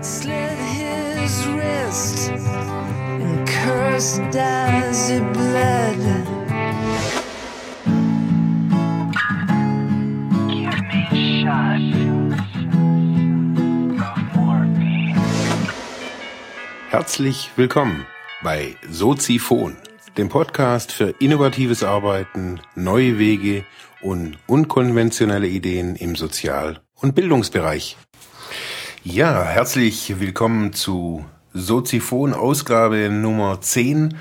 Slit his wrist and cursed as he bled. Herzlich willkommen bei Soziphon, dem Podcast für innovatives Arbeiten, neue Wege und unkonventionelle Ideen im Sozial- und Bildungsbereich. Ja, herzlich willkommen zu Soziphon Ausgabe Nummer 10.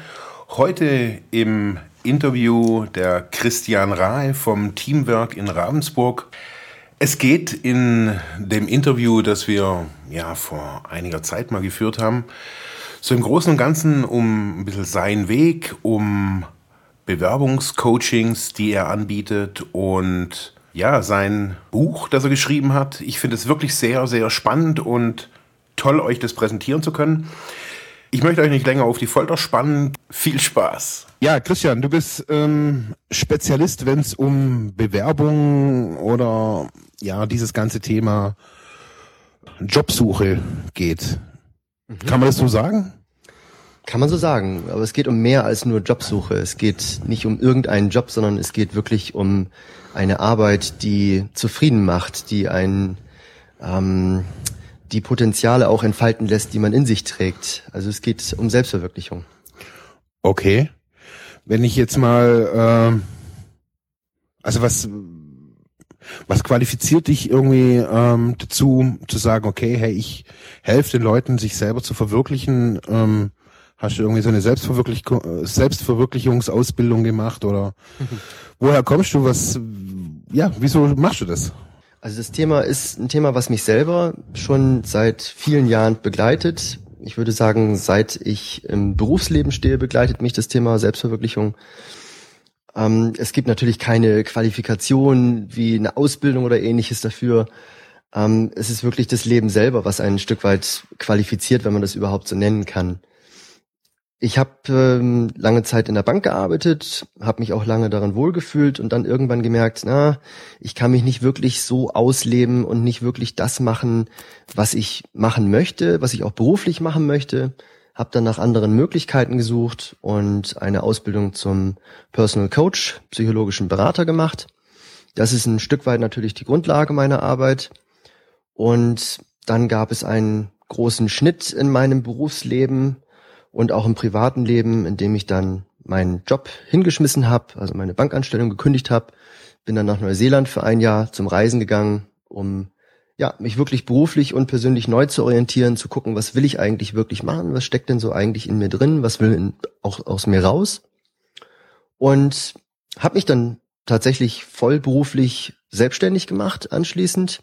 Heute im Interview der Christian Rahe vom Teamwork in Ravensburg. Es geht in dem Interview, das wir ja vor einiger Zeit mal geführt haben, so im Großen und Ganzen um ein bisschen seinen Weg, um Bewerbungscoachings, die er anbietet und ja, sein Buch, das er geschrieben hat. Ich finde es wirklich sehr, sehr spannend und toll, euch das präsentieren zu können. Ich möchte euch nicht länger auf die Folter spannen. Viel Spaß. Ja, Christian, du bist ähm, Spezialist, wenn es um Bewerbung oder ja dieses ganze Thema Jobsuche geht. Kann man das so sagen? Kann man so sagen, aber es geht um mehr als nur Jobsuche. Es geht nicht um irgendeinen Job, sondern es geht wirklich um eine Arbeit, die zufrieden macht, die einen ähm, die Potenziale auch entfalten lässt, die man in sich trägt. Also es geht um Selbstverwirklichung. Okay. Wenn ich jetzt mal, ähm, also was, was qualifiziert dich irgendwie ähm, dazu, zu sagen, okay, hey, ich helfe den Leuten, sich selber zu verwirklichen? Ähm, hast du irgendwie so eine Selbstverwirklich Selbstverwirklichungsausbildung gemacht oder woher kommst du? Was, ja, wieso machst du das? Also das Thema ist ein Thema, was mich selber schon seit vielen Jahren begleitet. Ich würde sagen, seit ich im Berufsleben stehe, begleitet mich das Thema Selbstverwirklichung. Ähm, es gibt natürlich keine Qualifikation wie eine Ausbildung oder ähnliches dafür. Ähm, es ist wirklich das Leben selber, was einen ein Stück weit qualifiziert, wenn man das überhaupt so nennen kann. Ich habe ähm, lange Zeit in der Bank gearbeitet, habe mich auch lange daran wohlgefühlt und dann irgendwann gemerkt, na, ich kann mich nicht wirklich so ausleben und nicht wirklich das machen, was ich machen möchte, was ich auch beruflich machen möchte. Habe dann nach anderen Möglichkeiten gesucht und eine Ausbildung zum Personal Coach, psychologischen Berater gemacht. Das ist ein Stück weit natürlich die Grundlage meiner Arbeit. Und dann gab es einen großen Schnitt in meinem Berufsleben und auch im privaten Leben, in dem ich dann meinen Job hingeschmissen habe, also meine Bankanstellung gekündigt habe, bin dann nach Neuseeland für ein Jahr zum Reisen gegangen, um ja, mich wirklich beruflich und persönlich neu zu orientieren, zu gucken, was will ich eigentlich wirklich machen, was steckt denn so eigentlich in mir drin, was will in, auch aus mir raus. Und habe mich dann tatsächlich vollberuflich selbstständig gemacht anschließend.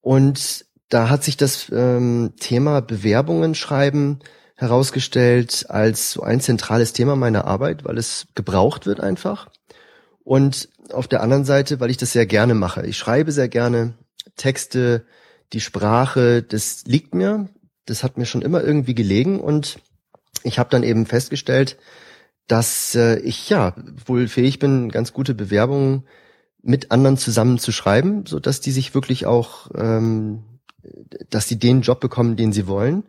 Und da hat sich das ähm, Thema Bewerbungen schreiben herausgestellt als so ein zentrales Thema meiner Arbeit, weil es gebraucht wird einfach. Und auf der anderen Seite, weil ich das sehr gerne mache. Ich schreibe sehr gerne Texte, die Sprache, das liegt mir, das hat mir schon immer irgendwie gelegen und ich habe dann eben festgestellt, dass äh, ich ja wohl fähig bin, ganz gute Bewerbungen mit anderen zusammen zu schreiben, so dass die sich wirklich auch, ähm, dass sie den Job bekommen, den sie wollen.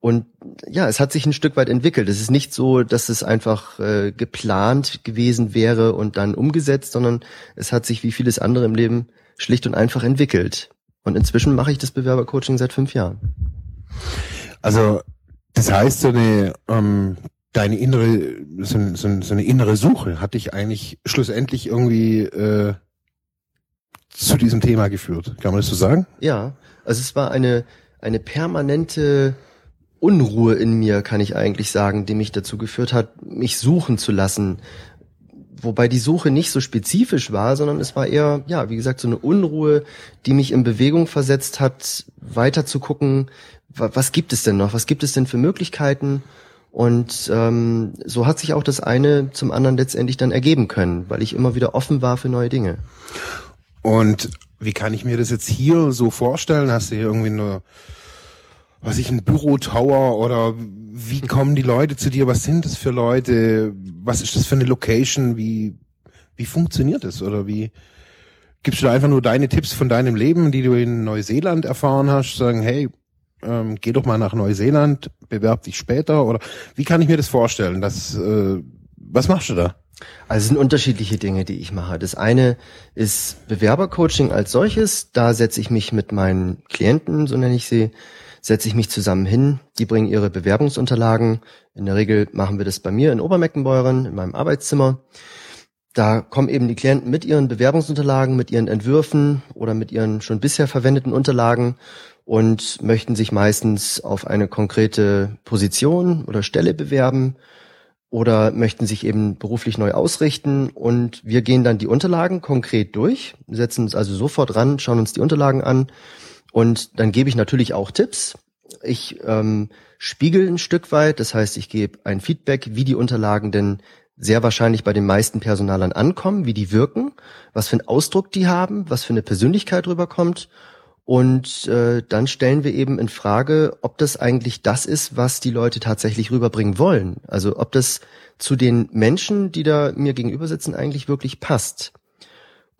Und ja, es hat sich ein Stück weit entwickelt. Es ist nicht so, dass es einfach äh, geplant gewesen wäre und dann umgesetzt, sondern es hat sich wie vieles andere im Leben schlicht und einfach entwickelt. Und inzwischen mache ich das Bewerbercoaching seit fünf Jahren. Also das heißt, so eine ähm, deine innere so, so, so eine innere Suche hat dich eigentlich schlussendlich irgendwie äh, zu diesem Thema geführt. Kann man das so sagen? Ja, also es war eine eine permanente Unruhe in mir, kann ich eigentlich sagen, die mich dazu geführt hat, mich suchen zu lassen. Wobei die Suche nicht so spezifisch war, sondern es war eher, ja, wie gesagt, so eine Unruhe, die mich in Bewegung versetzt hat, weiter zu gucken, was gibt es denn noch? Was gibt es denn für Möglichkeiten? Und ähm, so hat sich auch das eine zum anderen letztendlich dann ergeben können, weil ich immer wieder offen war für neue Dinge. Und wie kann ich mir das jetzt hier so vorstellen? Hast du hier irgendwie nur was ich, ein Bürotower oder wie kommen die Leute zu dir? Was sind das für Leute? Was ist das für eine Location? Wie, wie funktioniert das? Oder wie, Gibst du da einfach nur deine Tipps von deinem Leben, die du in Neuseeland erfahren hast, sagen, hey, ähm, geh doch mal nach Neuseeland, bewerb dich später oder wie kann ich mir das vorstellen? Das, äh, was machst du da? Also es sind unterschiedliche Dinge, die ich mache. Das eine ist Bewerbercoaching als solches. Da setze ich mich mit meinen Klienten, so nenne ich sie, setze ich mich zusammen hin. Die bringen ihre Bewerbungsunterlagen. In der Regel machen wir das bei mir in Obermeckenbeuren, in meinem Arbeitszimmer. Da kommen eben die Klienten mit ihren Bewerbungsunterlagen, mit ihren Entwürfen oder mit ihren schon bisher verwendeten Unterlagen und möchten sich meistens auf eine konkrete Position oder Stelle bewerben oder möchten sich eben beruflich neu ausrichten und wir gehen dann die Unterlagen konkret durch, setzen uns also sofort ran, schauen uns die Unterlagen an und dann gebe ich natürlich auch Tipps. Ich ähm, spiegel ein Stück weit, das heißt, ich gebe ein Feedback, wie die Unterlagen denn sehr wahrscheinlich bei den meisten Personalern ankommen, wie die wirken, was für einen Ausdruck die haben, was für eine Persönlichkeit rüberkommt und äh, dann stellen wir eben in Frage, ob das eigentlich das ist, was die Leute tatsächlich rüberbringen wollen. Also ob das zu den Menschen, die da mir gegenüber sitzen, eigentlich wirklich passt.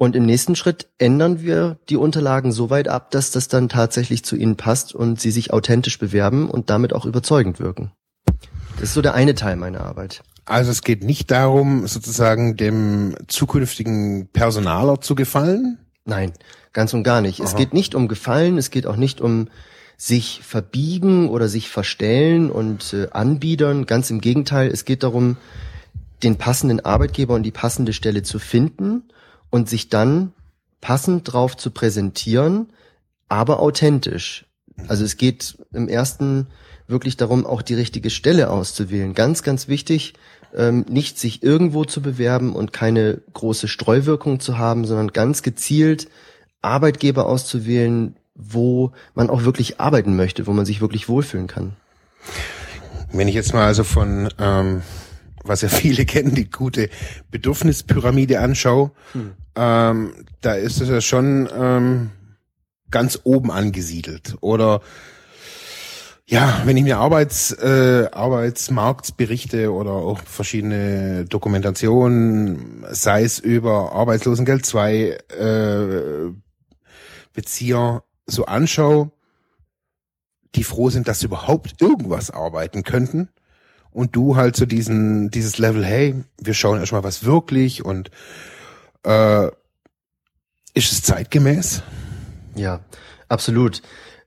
Und im nächsten Schritt ändern wir die Unterlagen so weit ab, dass das dann tatsächlich zu ihnen passt und sie sich authentisch bewerben und damit auch überzeugend wirken. Das ist so der eine Teil meiner Arbeit. Also es geht nicht darum, sozusagen dem zukünftigen Personaler zu gefallen? Nein, Ganz und gar nicht. Aha. Es geht nicht um Gefallen, es geht auch nicht um sich verbiegen oder sich verstellen und äh, anbiedern. Ganz im Gegenteil, es geht darum, den passenden Arbeitgeber und die passende Stelle zu finden und sich dann passend drauf zu präsentieren, aber authentisch. Also es geht im ersten wirklich darum, auch die richtige Stelle auszuwählen. Ganz, ganz wichtig, ähm, nicht sich irgendwo zu bewerben und keine große Streuwirkung zu haben, sondern ganz gezielt Arbeitgeber auszuwählen, wo man auch wirklich arbeiten möchte, wo man sich wirklich wohlfühlen kann. Wenn ich jetzt mal also von, ähm, was ja viele kennen, die gute Bedürfnispyramide anschaue, hm. Ähm, da ist es ja schon ähm, ganz oben angesiedelt. Oder ja, wenn ich mir Arbeits, äh, Arbeitsmarktberichte oder auch verschiedene Dokumentationen, sei es über Arbeitslosengeld 2, äh, Bezieher so anschaue, die froh sind, dass sie überhaupt irgendwas arbeiten könnten. Und du halt so diesen, dieses Level, hey, wir schauen erstmal was wirklich und äh, ist es zeitgemäß? Ja, absolut.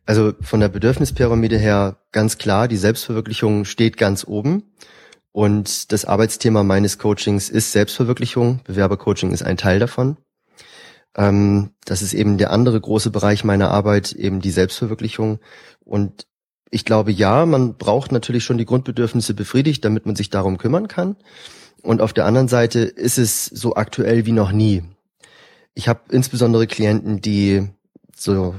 Also von der Bedürfnispyramide her ganz klar, die Selbstverwirklichung steht ganz oben. Und das Arbeitsthema meines Coachings ist Selbstverwirklichung. Bewerbercoaching ist ein Teil davon. Ähm, das ist eben der andere große Bereich meiner Arbeit, eben die Selbstverwirklichung. Und ich glaube, ja, man braucht natürlich schon die Grundbedürfnisse befriedigt, damit man sich darum kümmern kann. Und auf der anderen Seite ist es so aktuell wie noch nie. Ich habe insbesondere Klienten, die so,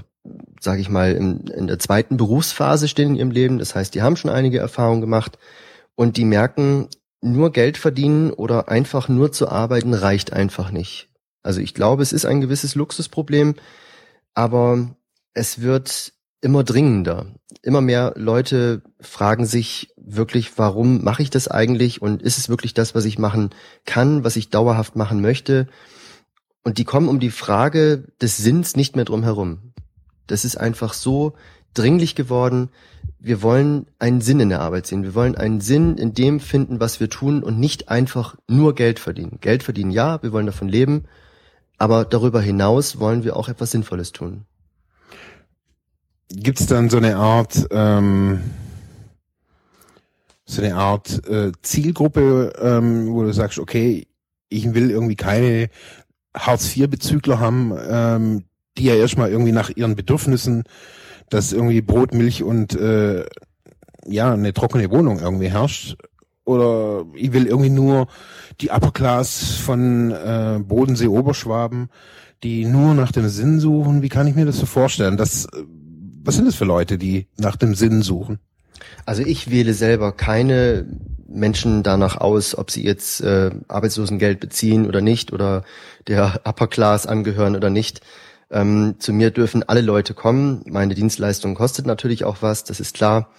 sage ich mal, in, in der zweiten Berufsphase stehen in ihrem Leben. Das heißt, die haben schon einige Erfahrungen gemacht und die merken, nur Geld verdienen oder einfach nur zu arbeiten reicht einfach nicht. Also ich glaube, es ist ein gewisses Luxusproblem, aber es wird immer dringender. Immer mehr Leute fragen sich wirklich, warum mache ich das eigentlich und ist es wirklich das, was ich machen kann, was ich dauerhaft machen möchte? Und die kommen um die Frage des Sinns nicht mehr drum herum. Das ist einfach so dringlich geworden. Wir wollen einen Sinn in der Arbeit sehen. Wir wollen einen Sinn in dem finden, was wir tun und nicht einfach nur Geld verdienen. Geld verdienen, ja, wir wollen davon leben, aber darüber hinaus wollen wir auch etwas Sinnvolles tun. Gibt es dann so eine Art, ähm, so eine Art äh, Zielgruppe, ähm, wo du sagst, okay, ich will irgendwie keine Hartz-IV-Bezügler haben, ähm, die ja erstmal irgendwie nach ihren Bedürfnissen, dass irgendwie Brot, Milch und äh, ja, eine trockene Wohnung irgendwie herrscht, oder ich will irgendwie nur die Upper Class von äh, Bodensee Oberschwaben, die nur nach dem Sinn suchen. Wie kann ich mir das so vorstellen? Das, äh, was sind das für Leute, die nach dem Sinn suchen? Also ich wähle selber keine Menschen danach aus, ob sie jetzt äh, Arbeitslosengeld beziehen oder nicht oder der Upper Class angehören oder nicht. Ähm, zu mir dürfen alle Leute kommen. Meine Dienstleistung kostet natürlich auch was, das ist klar.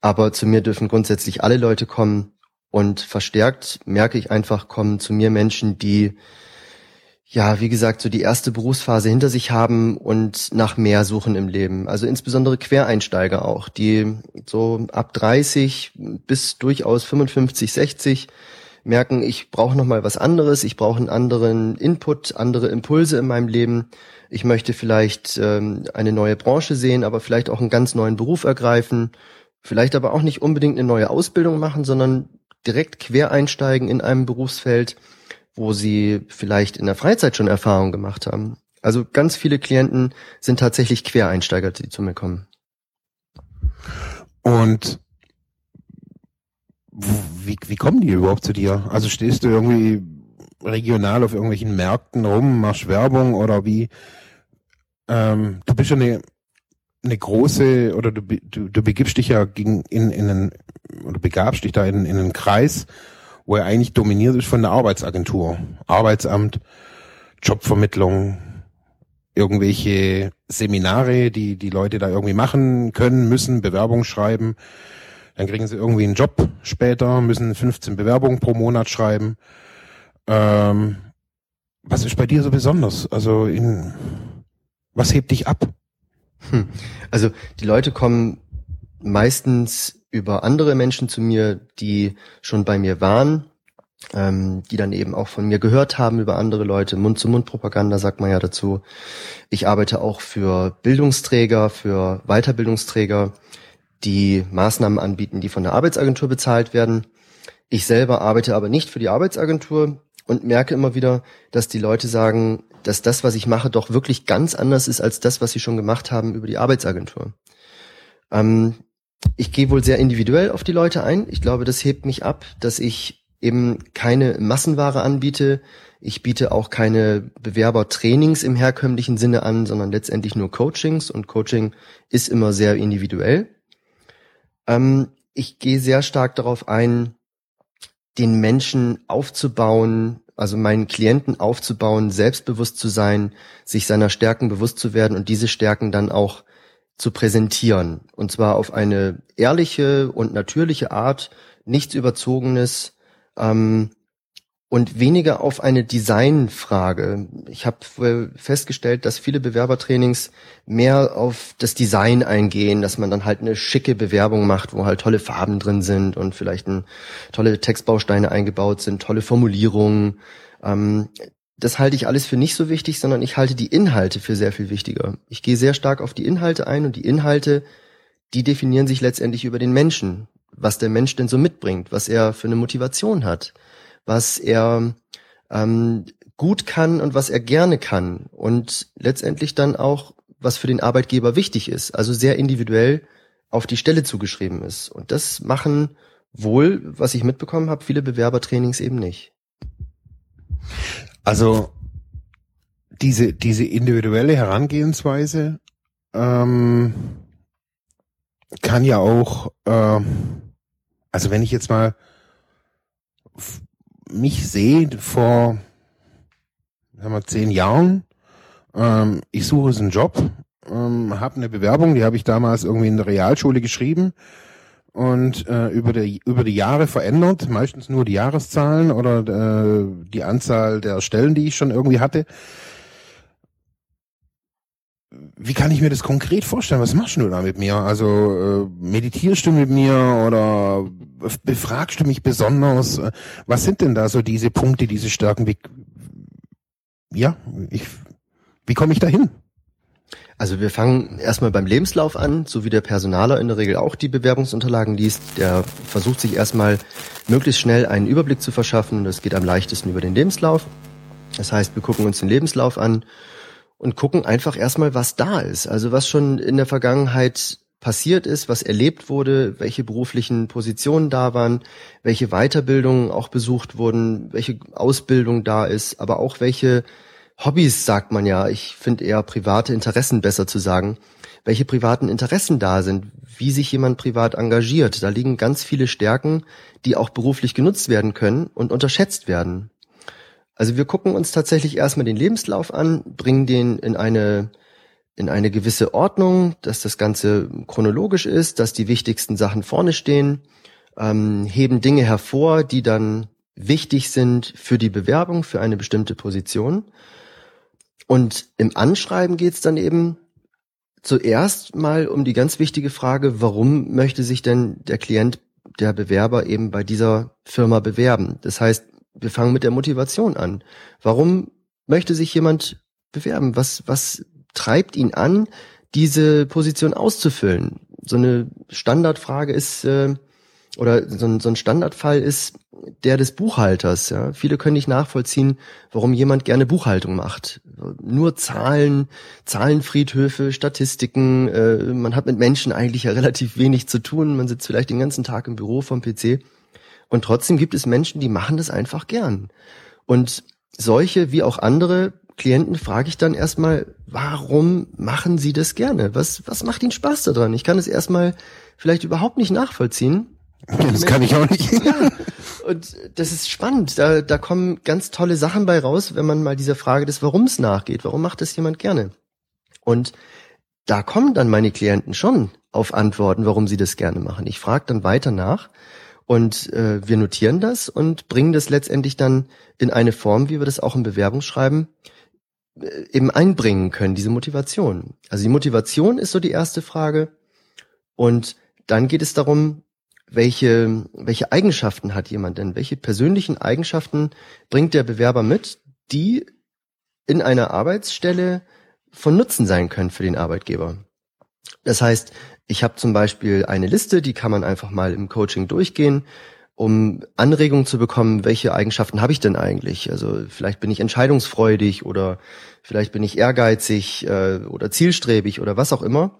Aber zu mir dürfen grundsätzlich alle Leute kommen. Und verstärkt merke ich einfach, kommen zu mir Menschen, die ja, wie gesagt, so die erste Berufsphase hinter sich haben und nach mehr suchen im Leben. Also insbesondere Quereinsteiger auch, die so ab 30 bis durchaus 55, 60 merken, ich brauche noch mal was anderes, ich brauche einen anderen Input, andere Impulse in meinem Leben. Ich möchte vielleicht ähm, eine neue Branche sehen, aber vielleicht auch einen ganz neuen Beruf ergreifen, vielleicht aber auch nicht unbedingt eine neue Ausbildung machen, sondern direkt quer einsteigen in einem Berufsfeld wo sie vielleicht in der Freizeit schon Erfahrung gemacht haben. Also ganz viele Klienten sind tatsächlich Quereinsteiger, die zu mir kommen. Und wie, wie kommen die überhaupt zu dir? Also stehst du irgendwie regional auf irgendwelchen Märkten rum, machst Werbung oder wie? Ähm, du bist ja eine, eine große oder du, du, du begibst dich ja gegen in, in einen oder begabst dich da in, in einen Kreis, wo er eigentlich dominiert ist von der Arbeitsagentur. Arbeitsamt, Jobvermittlung, irgendwelche Seminare, die die Leute da irgendwie machen können, müssen, Bewerbung schreiben. Dann kriegen sie irgendwie einen Job später, müssen 15 Bewerbungen pro Monat schreiben. Ähm, was ist bei dir so besonders? Also in, was hebt dich ab? Hm. Also die Leute kommen meistens über andere Menschen zu mir, die schon bei mir waren, ähm, die dann eben auch von mir gehört haben über andere Leute. Mund-zu-Mund-Propaganda sagt man ja dazu. Ich arbeite auch für Bildungsträger, für Weiterbildungsträger, die Maßnahmen anbieten, die von der Arbeitsagentur bezahlt werden. Ich selber arbeite aber nicht für die Arbeitsagentur und merke immer wieder, dass die Leute sagen, dass das, was ich mache, doch wirklich ganz anders ist als das, was sie schon gemacht haben über die Arbeitsagentur. Ähm, ich gehe wohl sehr individuell auf die Leute ein. Ich glaube, das hebt mich ab, dass ich eben keine Massenware anbiete. Ich biete auch keine Bewerbertrainings im herkömmlichen Sinne an, sondern letztendlich nur Coachings und Coaching ist immer sehr individuell. Ähm, ich gehe sehr stark darauf ein, den Menschen aufzubauen, also meinen Klienten aufzubauen, selbstbewusst zu sein, sich seiner Stärken bewusst zu werden und diese Stärken dann auch zu präsentieren. Und zwar auf eine ehrliche und natürliche Art, nichts Überzogenes ähm, und weniger auf eine Designfrage. Ich habe festgestellt, dass viele Bewerbertrainings mehr auf das Design eingehen, dass man dann halt eine schicke Bewerbung macht, wo halt tolle Farben drin sind und vielleicht ein, tolle Textbausteine eingebaut sind, tolle Formulierungen. Ähm, das halte ich alles für nicht so wichtig, sondern ich halte die Inhalte für sehr viel wichtiger. Ich gehe sehr stark auf die Inhalte ein und die Inhalte, die definieren sich letztendlich über den Menschen, was der Mensch denn so mitbringt, was er für eine Motivation hat, was er ähm, gut kann und was er gerne kann und letztendlich dann auch, was für den Arbeitgeber wichtig ist, also sehr individuell auf die Stelle zugeschrieben ist. Und das machen wohl, was ich mitbekommen habe, viele Bewerbertrainings eben nicht. Also diese, diese individuelle Herangehensweise ähm, kann ja auch, äh, also wenn ich jetzt mal mich sehe vor sagen wir, zehn Jahren, ähm, ich suche einen Job, ähm, habe eine Bewerbung, die habe ich damals irgendwie in der Realschule geschrieben und äh, über, die, über die Jahre verändert, meistens nur die Jahreszahlen oder äh, die Anzahl der Stellen, die ich schon irgendwie hatte. Wie kann ich mir das konkret vorstellen? Was machst du da mit mir? Also äh, meditierst du mit mir oder befragst du mich besonders? Was sind denn da so diese Punkte, diese Stärken? Wie, ja, ich, wie komme ich da hin? Also wir fangen erstmal beim Lebenslauf an, so wie der Personaler in der Regel auch die Bewerbungsunterlagen liest. Der versucht sich erstmal möglichst schnell einen Überblick zu verschaffen. Das geht am leichtesten über den Lebenslauf. Das heißt, wir gucken uns den Lebenslauf an und gucken einfach erstmal, was da ist. Also was schon in der Vergangenheit passiert ist, was erlebt wurde, welche beruflichen Positionen da waren, welche Weiterbildungen auch besucht wurden, welche Ausbildung da ist, aber auch welche Hobbys sagt man ja. Ich finde eher private Interessen besser zu sagen. Welche privaten Interessen da sind, wie sich jemand privat engagiert. Da liegen ganz viele Stärken, die auch beruflich genutzt werden können und unterschätzt werden. Also wir gucken uns tatsächlich erstmal den Lebenslauf an, bringen den in eine in eine gewisse Ordnung, dass das Ganze chronologisch ist, dass die wichtigsten Sachen vorne stehen, ähm, heben Dinge hervor, die dann wichtig sind für die Bewerbung, für eine bestimmte Position Und im Anschreiben geht's dann eben zuerst mal um die ganz wichtige Frage, warum möchte sich denn der Klient, der Bewerber eben bei dieser Firma bewerben? Das heißt, wir fangen mit der Motivation an. Warum möchte sich jemand bewerben? Was, was treibt ihn an, diese Position auszufüllen? So eine Standardfrage ist, äh, oder so ein, so ein Standardfall ist der des Buchhalters. Ja. Viele können nicht nachvollziehen, warum jemand gerne Buchhaltung macht. Nur Zahlen, Zahlenfriedhöfe, Statistiken. Äh, man hat mit Menschen eigentlich ja relativ wenig zu tun. Man sitzt vielleicht den ganzen Tag im Büro vom PC. Und trotzdem gibt es Menschen, die machen das einfach gern. Und solche wie auch andere Klienten frage ich dann erstmal, warum machen sie das gerne? Was, was macht ihnen Spaß daran? Ich kann es erstmal vielleicht überhaupt nicht nachvollziehen. Das kann ich auch nicht. Und das ist spannend. Da, da kommen ganz tolle Sachen bei raus, wenn man mal dieser Frage des Warums nachgeht. Warum macht das jemand gerne? Und da kommen dann meine Klienten schon auf Antworten, warum sie das gerne machen. Ich frage dann weiter nach und äh, wir notieren das und bringen das letztendlich dann in eine Form, wie wir das auch im Bewerbungsschreiben äh, eben einbringen können, diese Motivation. Also die Motivation ist so die erste Frage. Und dann geht es darum, welche, welche Eigenschaften hat jemand denn? Welche persönlichen Eigenschaften bringt der Bewerber mit, die in einer Arbeitsstelle von Nutzen sein können für den Arbeitgeber? Das heißt, ich habe zum Beispiel eine Liste, die kann man einfach mal im Coaching durchgehen, um Anregungen zu bekommen, welche Eigenschaften habe ich denn eigentlich? Also vielleicht bin ich entscheidungsfreudig oder vielleicht bin ich ehrgeizig äh, oder zielstrebig oder was auch immer.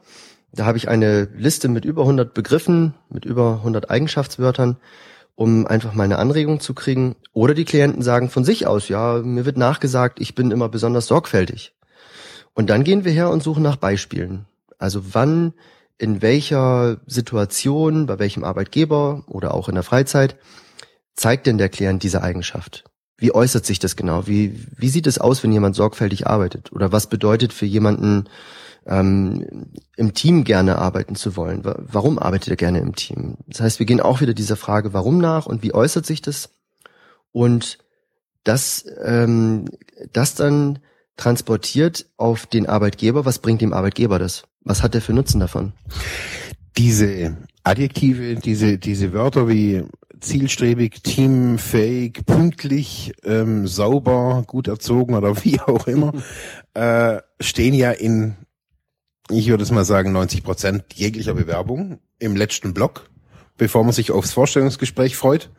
Da habe ich eine Liste mit über 100 Begriffen, mit über 100 Eigenschaftswörtern, um einfach mal eine Anregung zu kriegen. Oder die Klienten sagen von sich aus, ja, mir wird nachgesagt, ich bin immer besonders sorgfältig. Und dann gehen wir her und suchen nach Beispielen. Also wann, in welcher Situation, bei welchem Arbeitgeber oder auch in der Freizeit zeigt denn der Klient diese Eigenschaft? Wie äußert sich das genau? Wie, wie sieht es aus, wenn jemand sorgfältig arbeitet? Oder was bedeutet für jemanden ähm, im Team gerne arbeiten zu wollen. Warum arbeitet er gerne im Team? Das heißt, wir gehen auch wieder dieser Frage, warum nach und wie äußert sich das? Und das, ähm, das dann transportiert auf den Arbeitgeber. Was bringt dem Arbeitgeber das? Was hat er für Nutzen davon? Diese Adjektive, diese, diese Wörter wie zielstrebig, teamfähig, pünktlich, ähm, sauber, gut erzogen oder wie auch immer, äh, stehen ja in ich würde es mal sagen, 90 Prozent jeglicher Bewerbung im letzten Block, bevor man sich aufs Vorstellungsgespräch freut.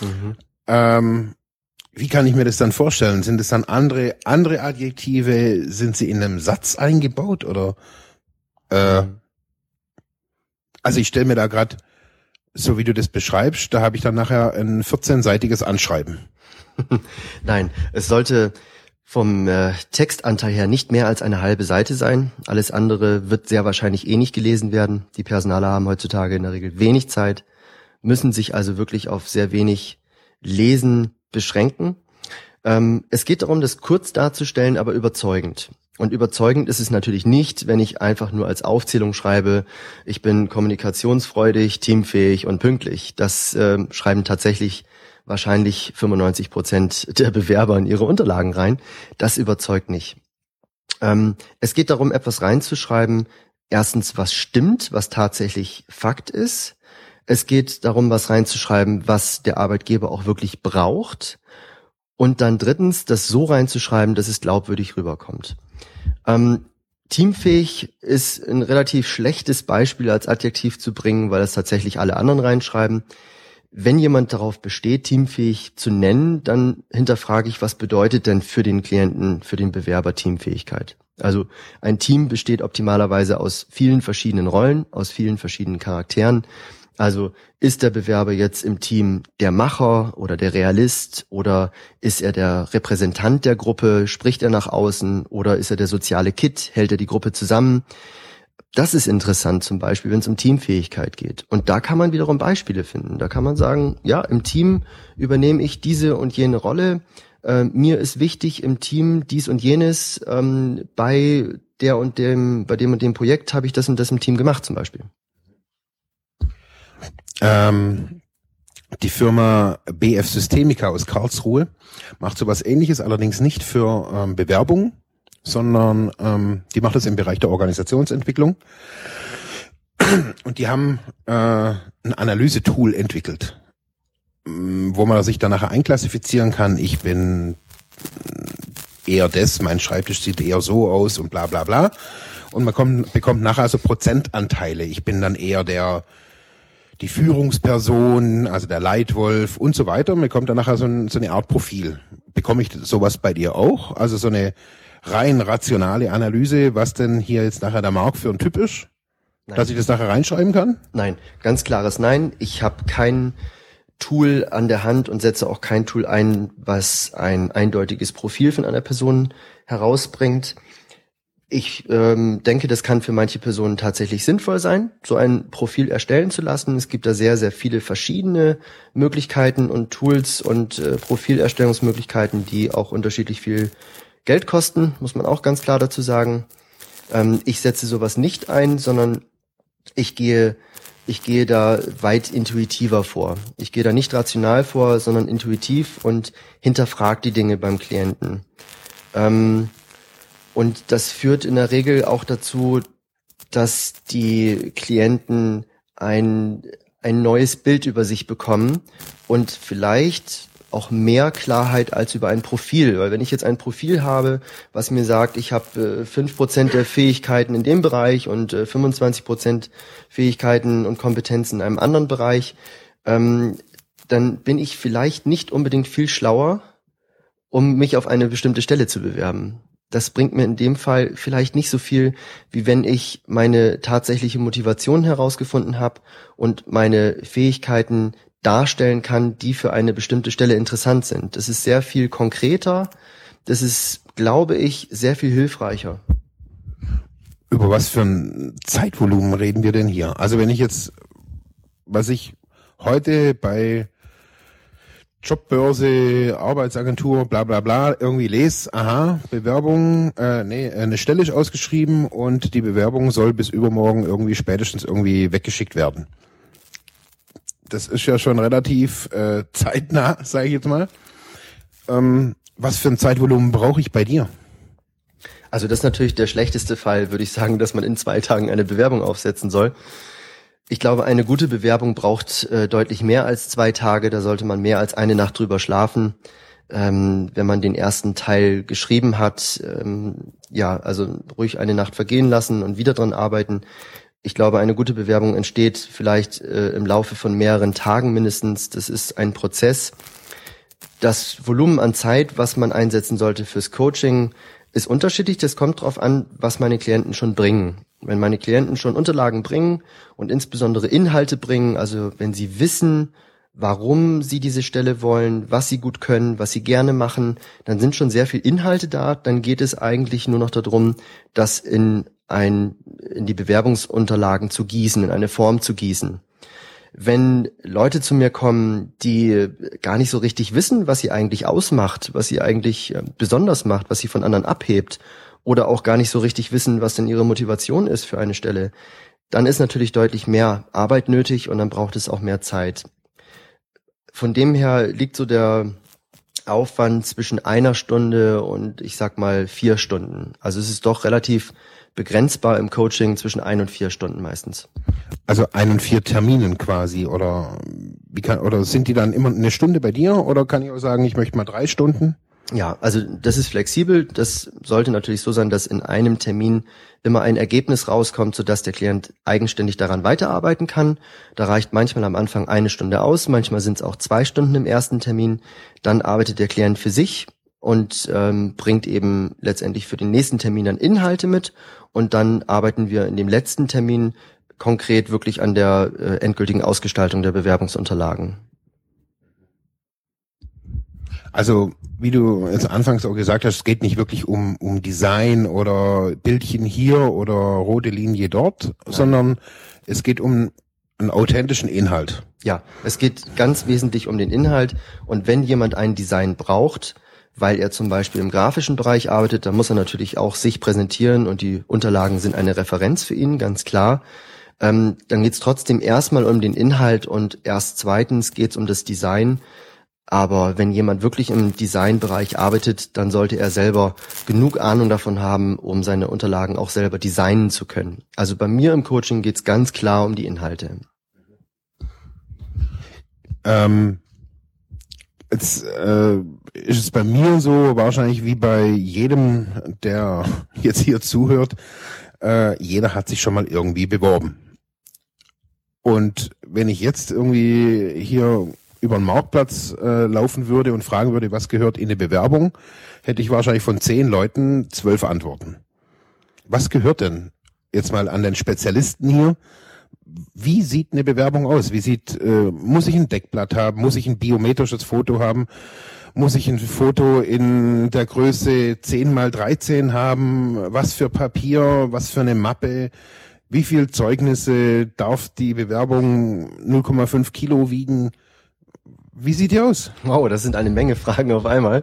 Mhm. Ähm, wie kann ich mir das dann vorstellen? Sind es dann andere, andere Adjektive? Sind sie in einem Satz eingebaut oder? Äh, mhm. also ich stelle mir da gerade, so wie du das beschreibst, da habe ich dann nachher ein 14-seitiges Anschreiben. Nein, es sollte vom äh, Textanteil her nicht mehr als eine halbe Seite sein. Alles andere wird sehr wahrscheinlich eh nicht gelesen werden. Die Personale haben heutzutage in der Regel wenig Zeit, müssen sich also wirklich auf sehr wenig Lesen beschränken. Ähm, es geht darum, das kurz darzustellen, aber überzeugend. Und überzeugend ist es natürlich nicht, wenn ich einfach nur als Aufzählung schreibe, ich bin kommunikationsfreudig, teamfähig und pünktlich. Das äh, schreiben tatsächlich wahrscheinlich 95 Prozent der Bewerber in ihre Unterlagen rein. Das überzeugt nicht. Ähm, es geht darum, etwas reinzuschreiben. Erstens, was stimmt, was tatsächlich Fakt ist. Es geht darum, was reinzuschreiben, was der Arbeitgeber auch wirklich braucht. Und dann drittens, das so reinzuschreiben, dass es glaubwürdig rüberkommt. Ähm, teamfähig ist ein relativ schlechtes Beispiel als Adjektiv zu bringen, weil es tatsächlich alle anderen reinschreiben. Wenn jemand darauf besteht, teamfähig zu nennen, dann hinterfrage ich, was bedeutet denn für den Klienten, für den Bewerber Teamfähigkeit? Also ein Team besteht optimalerweise aus vielen verschiedenen Rollen, aus vielen verschiedenen Charakteren. Also ist der Bewerber jetzt im Team der Macher oder der Realist oder ist er der Repräsentant der Gruppe, spricht er nach außen oder ist er der soziale Kit, hält er die Gruppe zusammen? Das ist interessant zum Beispiel, wenn es um Teamfähigkeit geht. Und da kann man wiederum Beispiele finden. Da kann man sagen, ja, im Team übernehme ich diese und jene Rolle. Äh, mir ist wichtig im Team dies und jenes. Ähm, bei der und dem, bei dem und dem Projekt habe ich das und das im Team gemacht zum Beispiel. Ähm, die Firma BF Systemica aus Karlsruhe macht sowas ähnliches, allerdings nicht für ähm, Bewerbung, sondern ähm, die macht das im Bereich der Organisationsentwicklung. Und die haben äh, ein Analysetool entwickelt, mm, wo man sich dann nachher einklassifizieren kann. Ich bin eher das, mein Schreibtisch sieht eher so aus und bla bla bla. Und man kommt, bekommt nachher also Prozentanteile. Ich bin dann eher der die Führungsperson, also der Leitwolf und so weiter. Man bekommt dann nachher so, ein, so eine Art Profil. Bekomme ich sowas bei dir auch? Also so eine rein rationale Analyse, was denn hier jetzt nachher der Markt für ein Typ ist? Nein. Dass ich das nachher reinschreiben kann? Nein, ganz klares Nein. Ich habe kein Tool an der Hand und setze auch kein Tool ein, was ein eindeutiges Profil von einer Person herausbringt. Ich ähm, denke, das kann für manche Personen tatsächlich sinnvoll sein, so ein Profil erstellen zu lassen. Es gibt da sehr, sehr viele verschiedene Möglichkeiten und Tools und äh, Profilerstellungsmöglichkeiten, die auch unterschiedlich viel Geld kosten, muss man auch ganz klar dazu sagen. Ähm, ich setze sowas nicht ein, sondern ich gehe, ich gehe da weit intuitiver vor. Ich gehe da nicht rational vor, sondern intuitiv und hinterfrage die Dinge beim Klienten. Ähm, und das führt in der Regel auch dazu, dass die Klienten ein, ein neues Bild über sich bekommen und vielleicht auch mehr Klarheit als über ein Profil. Weil wenn ich jetzt ein Profil habe, was mir sagt, ich habe fünf Prozent der Fähigkeiten in dem Bereich und äh, 25% Fähigkeiten und Kompetenzen in einem anderen Bereich, ähm, dann bin ich vielleicht nicht unbedingt viel schlauer, um mich auf eine bestimmte Stelle zu bewerben das bringt mir in dem Fall vielleicht nicht so viel, wie wenn ich meine tatsächliche Motivation herausgefunden habe und meine Fähigkeiten darstellen kann, die für eine bestimmte Stelle interessant sind. Das ist sehr viel konkreter. Das ist, glaube ich, sehr viel hilfreicher. Über was für ein Zeitvolumen reden wir denn hier? Also wenn ich jetzt, was ich heute bei Jobbörse, Arbeitsagentur, bla bla bla, irgendwie lese, aha, Bewerbung, äh, nee, eine Stelle ist ausgeschrieben und die Bewerbung soll bis übermorgen irgendwie spätestens irgendwie weggeschickt werden. Das ist ja schon relativ äh, zeitnah, sage ich jetzt mal. Ähm, was für ein Zeitvolumen brauche ich bei dir? Also das ist natürlich der schlechteste Fall, würde ich sagen, dass man in zwei Tagen eine Bewerbung aufsetzen soll. Ich glaube, eine gute Bewerbung braucht äh, deutlich mehr als zwei Tage. Da sollte man mehr als eine Nacht drüber schlafen. Ähm, wenn man den ersten Teil geschrieben hat, ähm, ja, also ruhig eine Nacht vergehen lassen und wieder dran arbeiten. Ich glaube, eine gute Bewerbung entsteht vielleicht äh, im Laufe von mehreren Tagen mindestens. Das ist ein Prozess. Das Volumen an Zeit, was man einsetzen sollte fürs Coaching, ist unterschiedlich. Das kommt darauf an, was meine Klienten schon bringen. Wenn meine Klienten schon Unterlagen bringen und insbesondere Inhalte bringen, also wenn sie wissen, warum sie diese Stelle wollen, was sie gut können, was sie gerne machen, dann sind schon sehr viel Inhalte da. Dann geht es eigentlich nur noch darum, das in ein, in die Bewerbungsunterlagen zu gießen, in eine Form zu gießen. Wenn Leute zu mir kommen, die gar nicht so richtig wissen, was sie eigentlich ausmacht, was sie eigentlich äh, besonders macht, was sie von anderen abhebt oder auch gar nicht so richtig wissen, was denn ihre Motivation ist für eine Stelle, dann ist natürlich deutlich mehr Arbeit nötig und dann braucht es auch mehr Zeit. Von dem her liegt so der Aufwand zwischen einer Stunde und ich sag mal vier Stunden. Also es ist doch relativ begrenzbar im Coaching zwischen ein und vier Stunden meistens. Also ein und vier Terminen quasi oder wie kann oder sind die dann immer eine Stunde bei dir oder kann ich auch sagen, ich möchte mal drei Stunden? Ja, also das ist flexibel. Das sollte natürlich so sein, dass in einem Termin immer ein Ergebnis rauskommt, sodass der Klient eigenständig daran weiterarbeiten kann. Da reicht manchmal am Anfang eine Stunde aus, manchmal sind es auch zwei Stunden im ersten Termin. Dann arbeitet der Klient für sich und ähm, bringt eben letztendlich für den nächsten Termin dann Inhalte mit und dann arbeiten wir in dem letzten Termin konkret wirklich an der äh, endgültigen Ausgestaltung der Bewerbungsunterlagen. Also, wie du jetzt anfangs auch gesagt hast, es geht nicht wirklich um, um Design oder Bildchen hier oder rote Linie dort, Nein. sondern es geht um einen authentischen Inhalt. Ja, es geht ganz wesentlich um den Inhalt. Und wenn jemand ein Design braucht, weil er zum Beispiel im grafischen Bereich arbeitet, dann muss er natürlich auch sich präsentieren und die Unterlagen sind eine Referenz für ihn, ganz klar. Ähm, dann geht es trotzdem erstmal um den Inhalt und erst zweitens geht es um das Design Aber wenn jemand wirklich im Designbereich arbeitet, dann sollte er selber genug Ahnung davon haben, um seine Unterlagen auch selber designen zu können. Also bei mir im Coaching geht's ganz klar um die Inhalte. Ähm, jetzt äh, ist es bei mir so, wahrscheinlich wie bei jedem, der jetzt hier zuhört, äh, jeder hat sich schon mal irgendwie beworben. Und wenn ich jetzt irgendwie hier über den Marktplatz äh, laufen würde und fragen würde, was gehört in eine Bewerbung, hätte ich wahrscheinlich von zehn Leuten zwölf Antworten. Was gehört denn jetzt mal an den Spezialisten hier? Wie sieht eine Bewerbung aus? Wie sieht, äh, muss ich ein Deckblatt haben? Muss ich ein biometrisches Foto haben? Muss ich ein Foto in der Größe 10 mal 13 haben? Was für Papier? Was für eine Mappe? Wie viel Zeugnisse darf die Bewerbung 0,5 Kilo wiegen? Wie sieht die aus? Wow, das sind eine Menge Fragen auf einmal.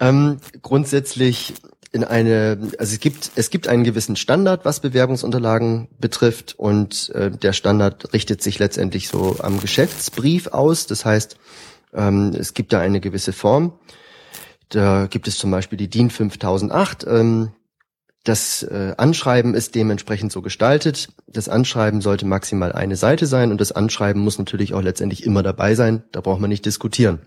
Ähm, grundsätzlich in eine, also es gibt, es gibt einen gewissen Standard, was Bewerbungsunterlagen betrifft und äh, der Standard richtet sich letztendlich so am Geschäftsbrief aus. Das heißt, ähm, es gibt da eine gewisse Form. Da gibt es zum Beispiel die DIN 5008. Ähm, das äh, Anschreiben ist dementsprechend so gestaltet. Das Anschreiben sollte maximal eine Seite sein und das Anschreiben muss natürlich auch letztendlich immer dabei sein. Da braucht man nicht diskutieren.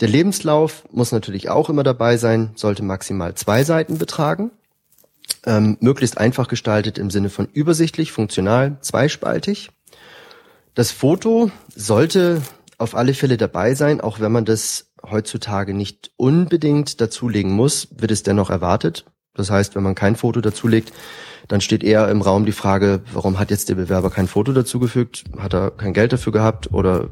Der Lebenslauf muss natürlich auch immer dabei sein, sollte maximal zwei Seiten betragen. Ähm, möglichst einfach gestaltet im Sinne von übersichtlich, funktional, zweispaltig. Das Foto sollte auf alle Fälle dabei sein, auch wenn man das heutzutage nicht unbedingt dazulegen muss, wird es dennoch erwartet. Das heißt, wenn man kein Foto dazulegt, dann steht eher im Raum die Frage, warum hat jetzt der Bewerber kein Foto dazugefügt? Hat er kein Geld dafür gehabt oder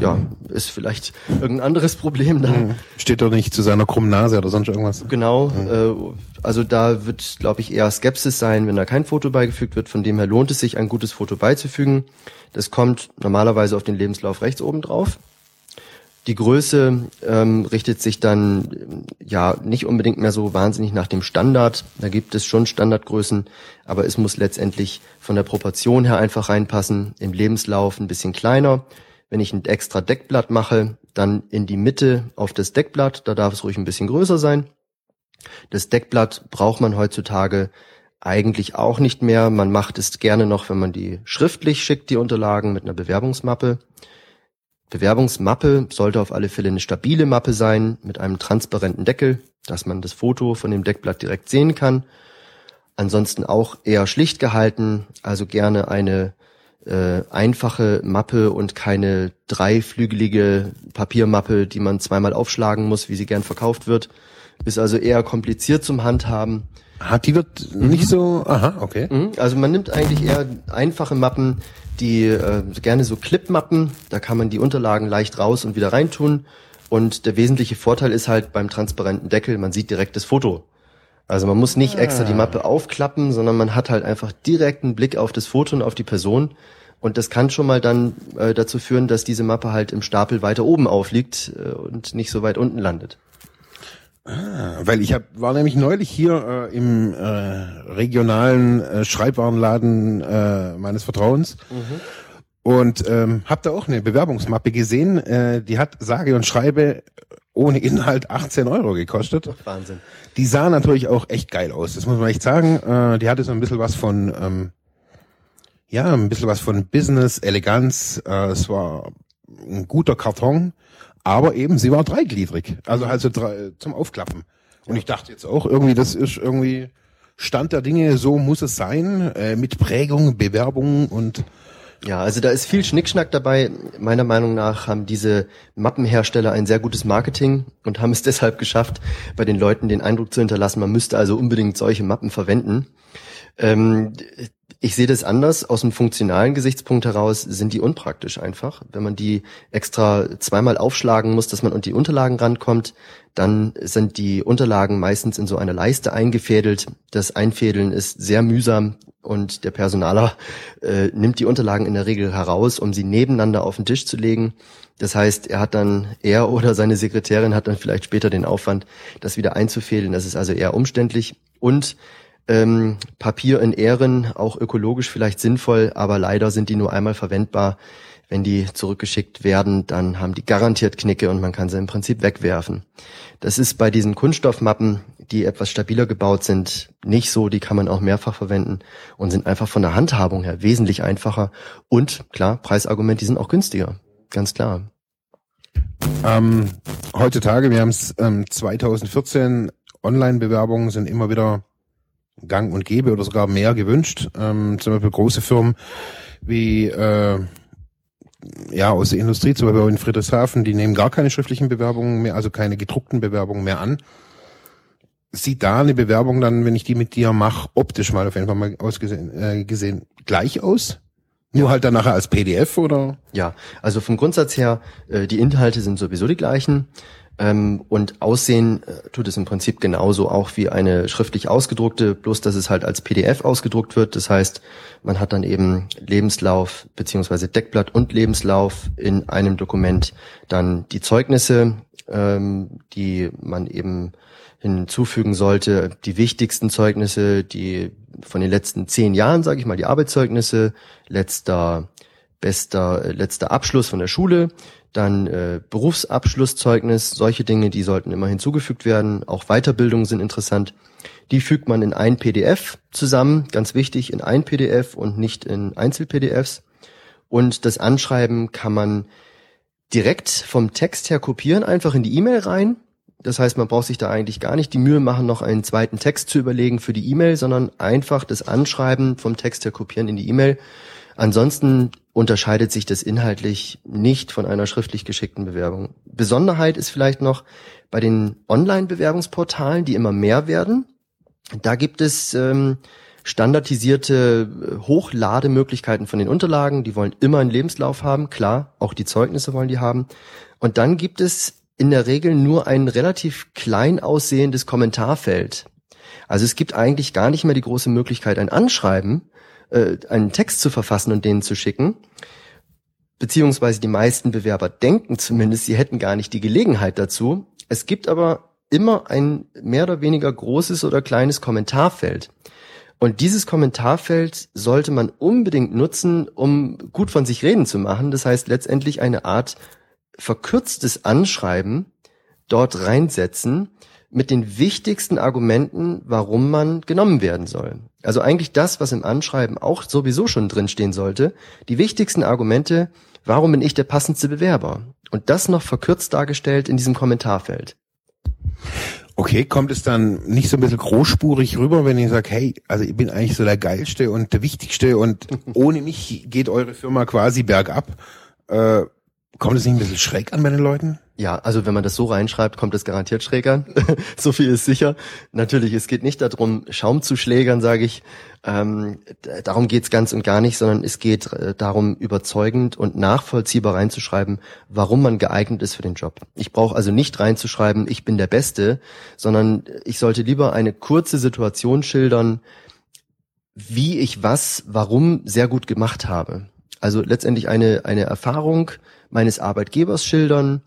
ja, ist vielleicht irgendein anderes Problem da. Hm. Steht doch nicht zu seiner krummen Nase oder sonst irgendwas. Genau, äh, also da wird, glaube ich, eher Skepsis sein, wenn da kein Foto beigefügt wird. Von dem her lohnt es sich, ein gutes Foto beizufügen. Das kommt normalerweise auf den Lebenslauf rechts oben drauf. Die Größe ähm, richtet sich dann ja nicht unbedingt mehr so wahnsinnig nach dem Standard. Da gibt es schon Standardgrößen, aber es muss letztendlich von der Proportion her einfach reinpassen. Im Lebenslauf ein bisschen kleiner. Wenn ich ein extra Deckblatt mache, dann in die Mitte auf das Deckblatt. Da darf es ruhig ein bisschen größer sein. Das Deckblatt braucht man heutzutage eigentlich auch nicht mehr. Man macht es gerne noch, wenn man die schriftlich schickt, die Unterlagen mit einer Bewerbungsmappe. Bewerbungsmappe sollte auf alle Fälle eine stabile Mappe sein mit einem transparenten Deckel, dass man das Foto von dem Deckblatt direkt sehen kann. Ansonsten auch eher schlicht gehalten, also gerne eine äh, einfache Mappe und keine dreiflügelige Papiermappe, die man zweimal aufschlagen muss, wie sie gern verkauft wird. Ist also eher kompliziert zum Handhaben. Hat die wird nicht so, aha, okay. Mhm, Also man nimmt eigentlich eher einfache Mappen, die äh, gerne so Clipmappen, da kann man die Unterlagen leicht raus und wieder reintun. Und der wesentliche Vorteil ist halt beim transparenten Deckel, man sieht direkt das Foto. Also man muss nicht extra die Mappe aufklappen, sondern man hat halt einfach direkt einen Blick auf das Foto und auf die Person. Und das kann schon mal dann äh, dazu führen, dass diese Mappe halt im Stapel weiter oben aufliegt äh, und nicht so weit unten landet. Weil ich hab, war nämlich neulich hier äh, im äh, regionalen äh, Schreibwarenladen äh, meines Vertrauens und ähm, habe da auch eine Bewerbungsmappe gesehen. Äh, die hat sage und schreibe ohne Inhalt 18 Euro gekostet. Wahnsinn. Die sah natürlich auch echt geil aus, das muss man echt sagen. Äh, die hatte so ein bisschen was von, ähm, ja, ein bisschen was von Business, Eleganz. Äh, es war ein guter Karton, aber eben sie war dreigliedrig, also halt so drei, zum Aufklappen. Und ich dachte jetzt auch irgendwie, das ist irgendwie Stand der Dinge, so muss es sein, äh, mit Prägung, Bewerbung und Ja, also da ist viel Schnickschnack dabei. Meiner Meinung nach haben diese Mappenhersteller ein sehr gutes Marketing und haben es deshalb geschafft, bei den Leuten den Eindruck zu hinterlassen, man müsste also unbedingt solche Mappen verwenden. Ähm, ich sehe das anders. Aus dem funktionalen Gesichtspunkt heraus sind die unpraktisch einfach. Wenn man die extra zweimal aufschlagen muss, dass man unter die Unterlagen rankommt, dann sind die Unterlagen meistens in so einer Leiste eingefädelt. Das Einfädeln ist sehr mühsam und der Personaler äh, nimmt die Unterlagen in der Regel heraus, um sie nebeneinander auf den Tisch zu legen. Das heißt, er hat dann, er oder seine Sekretärin hat dann vielleicht später den Aufwand, das wieder einzufädeln. Das ist also eher umständlich. Und ähm, Papier in Ehren, auch ökologisch vielleicht sinnvoll, aber leider sind die nur einmal verwendbar. wenn die zurückgeschickt werden, dann haben die garantiert Knicke und man kann sie im Prinzip wegwerfen. Das ist bei diesen Kunststoffmappen, die etwas stabiler gebaut sind, nicht so. Die kann man auch mehrfach verwenden und sind einfach von der Handhabung her wesentlich einfacher. Und klar, Preisargument, die sind auch günstiger. Ganz klar. Ähm, heutzutage, wir haben es ähm, 2014, Online-Bewerbungen sind immer wieder gang und gäbe oder sogar mehr gewünscht. Ähm, zum Beispiel große Firmen wie äh, ja aus der Industrie, zum Beispiel in Friedrichshafen, die nehmen gar keine schriftlichen Bewerbungen mehr, also keine gedruckten Bewerbungen mehr an. Sieht da eine Bewerbung dann, wenn ich die mit dir mache, optisch mal auf jeden Fall mal ausgesehen äh, gesehen gleich aus? Nur halt dann nachher als PDF oder? Ja, also vom Grundsatz her, äh, die Inhalte sind sowieso die gleichen. Ähm, und aussehen äh, tut es im Prinzip genauso auch wie eine schriftlich ausgedruckte, bloß dass es halt als PDF ausgedruckt wird. Das heißt, man hat dann eben Lebenslauf beziehungsweise Deckblatt und Lebenslauf in einem Dokument. Dann die Zeugnisse, ähm, die man eben hinzufügen sollte, die wichtigsten Zeugnisse, die von den letzten zehn Jahren, sage ich mal, die Arbeitszeugnisse, letzter bester letzter Abschluss von der Schule, dann äh, Berufsabschlusszeugnis, solche Dinge, die sollten immer hinzugefügt werden. Auch Weiterbildungen sind interessant. Die fügt man in ein PDF zusammen, ganz wichtig, in ein PDF und nicht in Einzel-PDFs. Und das Anschreiben kann man direkt vom Text her kopieren, einfach in die E-Mail rein. Das heißt, man braucht sich da eigentlich gar nicht die Mühe machen, noch einen zweiten Text zu überlegen für die E-Mail, sondern einfach das Anschreiben vom Text her kopieren in die E-Mail. Ansonsten unterscheidet sich das inhaltlich nicht von einer schriftlich geschickten Bewerbung. Besonderheit ist vielleicht noch bei den Online-Bewerbungsportalen, die immer mehr werden. Da gibt es ähm, standardisierte äh, Hochlademöglichkeiten von den Unterlagen. Die wollen immer einen Lebenslauf haben, klar, auch die Zeugnisse wollen die haben. Und dann gibt es in der Regel nur ein relativ klein aussehendes Kommentarfeld. Also es gibt eigentlich gar nicht mehr die große Möglichkeit, ein Anschreiben äh, einen Text zu verfassen und denen zu schicken. Beziehungsweise die meisten Bewerber denken zumindest, sie hätten gar nicht die Gelegenheit dazu. Es gibt aber immer ein mehr oder weniger großes oder kleines Kommentarfeld. Und dieses Kommentarfeld sollte man unbedingt nutzen, um gut von sich reden zu machen. Das heißt letztendlich eine Art verkürztes Anschreiben dort reinsetzen, mit den wichtigsten Argumenten, warum man genommen werden soll. Also eigentlich das, was im Anschreiben auch sowieso schon drinstehen sollte. Die wichtigsten Argumente, warum bin ich der passendste Bewerber? Und das noch verkürzt dargestellt in diesem Kommentarfeld. Okay, kommt es dann nicht so ein bisschen großspurig rüber, wenn ich sage, hey, also ich bin eigentlich so der Geilste und der Wichtigste und ohne mich geht eure Firma quasi bergab. Äh, kommt es nicht ein bisschen schräg an bei den Leuten? Ja, also wenn man das so reinschreibt, kommt es garantiert schräg an. so viel ist sicher. Natürlich, es geht nicht darum, Schaum zu schlägern, sage ich. Ähm, darum geht's ganz und gar nicht, sondern es geht äh, darum, überzeugend und nachvollziehbar reinzuschreiben, warum man geeignet ist für den Job. Ich brauche also nicht reinzuschreiben, ich bin der Beste, sondern ich sollte lieber eine kurze Situation schildern, wie ich was, warum sehr gut gemacht habe. Also letztendlich eine, eine Erfahrung meines Arbeitgebers schildern,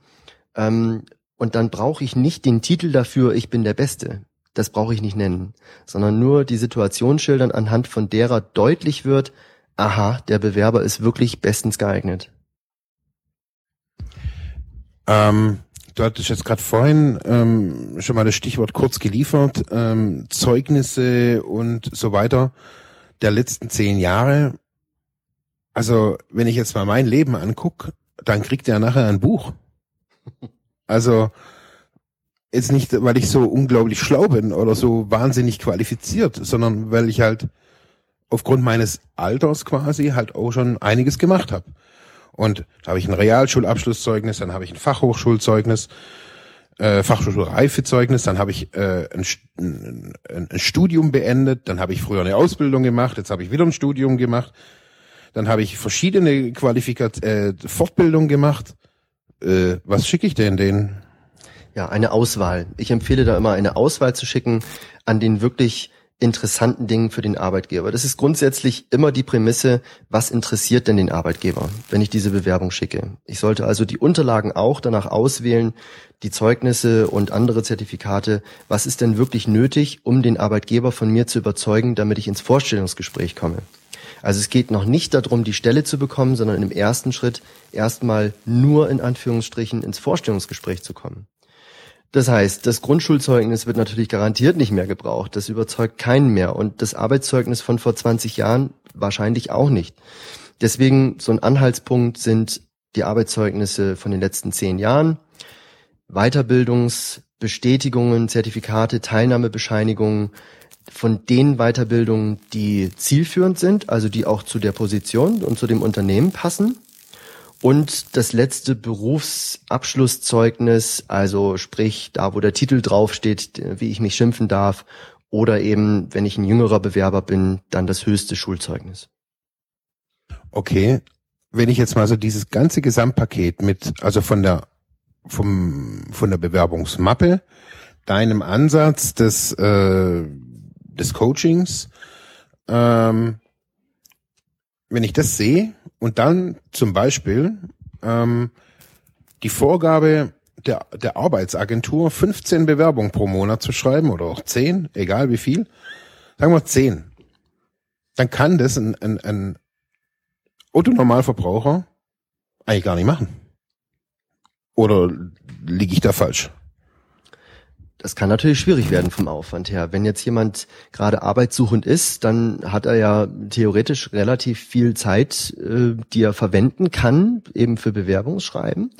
ähm, und dann brauche ich nicht den Titel dafür, ich bin der Beste. Das brauche ich nicht nennen, sondern nur die Situation schildern, anhand von derer deutlich wird, aha, der Bewerber ist wirklich bestens geeignet. Ähm, du hattest jetzt gerade vorhin ähm, schon mal das Stichwort kurz geliefert, ähm, Zeugnisse und so weiter der letzten zehn Jahre. Also wenn ich jetzt mal mein Leben anguck, dann kriegt er nachher ein Buch. Also jetzt nicht, weil ich so unglaublich schlau bin oder so wahnsinnig qualifiziert, sondern weil ich halt aufgrund meines Alters quasi halt auch schon einiges gemacht habe. Und da habe ich ein Realschulabschlusszeugnis, dann habe ich ein Fachhochschulzeugnis, äh, Fachhochschulreifezeugnis, dann habe ich äh, ein, ein, ein Studium beendet, dann habe ich früher eine Ausbildung gemacht, jetzt habe ich wieder ein Studium gemacht, dann habe ich verschiedene Qualifikat äh, Fortbildungen gemacht äh, was schicke ich denn denen? Ja, eine Auswahl. Ich empfehle da immer eine Auswahl zu schicken an den wirklich interessanten Dingen für den Arbeitgeber. Das ist grundsätzlich immer die Prämisse, was interessiert denn den Arbeitgeber, wenn ich diese Bewerbung schicke. Ich sollte also die Unterlagen auch danach auswählen, die Zeugnisse und andere Zertifikate, was ist denn wirklich nötig, um den Arbeitgeber von mir zu überzeugen, damit ich ins Vorstellungsgespräch komme. Also es geht noch nicht darum, die Stelle zu bekommen, sondern im ersten Schritt erstmal nur in Anführungsstrichen ins Vorstellungsgespräch zu kommen. Das heißt, das Grundschulzeugnis wird natürlich garantiert nicht mehr gebraucht. Das überzeugt keinen mehr. Und das Arbeitszeugnis von vor 20 Jahren wahrscheinlich auch nicht. Deswegen so ein Anhaltspunkt sind die Arbeitszeugnisse von den letzten zehn Jahren, Weiterbildungsbestätigungen, Zertifikate, Teilnahmebescheinigungen von den Weiterbildungen, die zielführend sind, also die auch zu der Position und zu dem Unternehmen passen. Und das letzte Berufsabschlusszeugnis, also sprich da, wo der Titel draufsteht, wie ich mich schimpfen darf, oder eben, wenn ich ein jüngerer Bewerber bin, dann das höchste Schulzeugnis. Okay, wenn ich jetzt mal so dieses ganze Gesamtpaket mit, also von der vom von der Bewerbungsmappe, deinem Ansatz des äh, des Coachings, ähm, wenn ich das sehe und dann zum Beispiel ähm, die Vorgabe der, der Arbeitsagentur, 15 Bewerbungen pro Monat zu schreiben oder auch 10, egal wie viel, sagen wir 10, dann kann das ein, ein, ein Otto-Normalverbraucher eigentlich gar nicht machen. Oder liege ich da falsch? Das kann natürlich schwierig werden vom Aufwand her. Wenn jetzt jemand gerade arbeitssuchend ist, dann hat er ja theoretisch relativ viel Zeit, äh, die er verwenden kann, eben für Bewerbungsschreiben.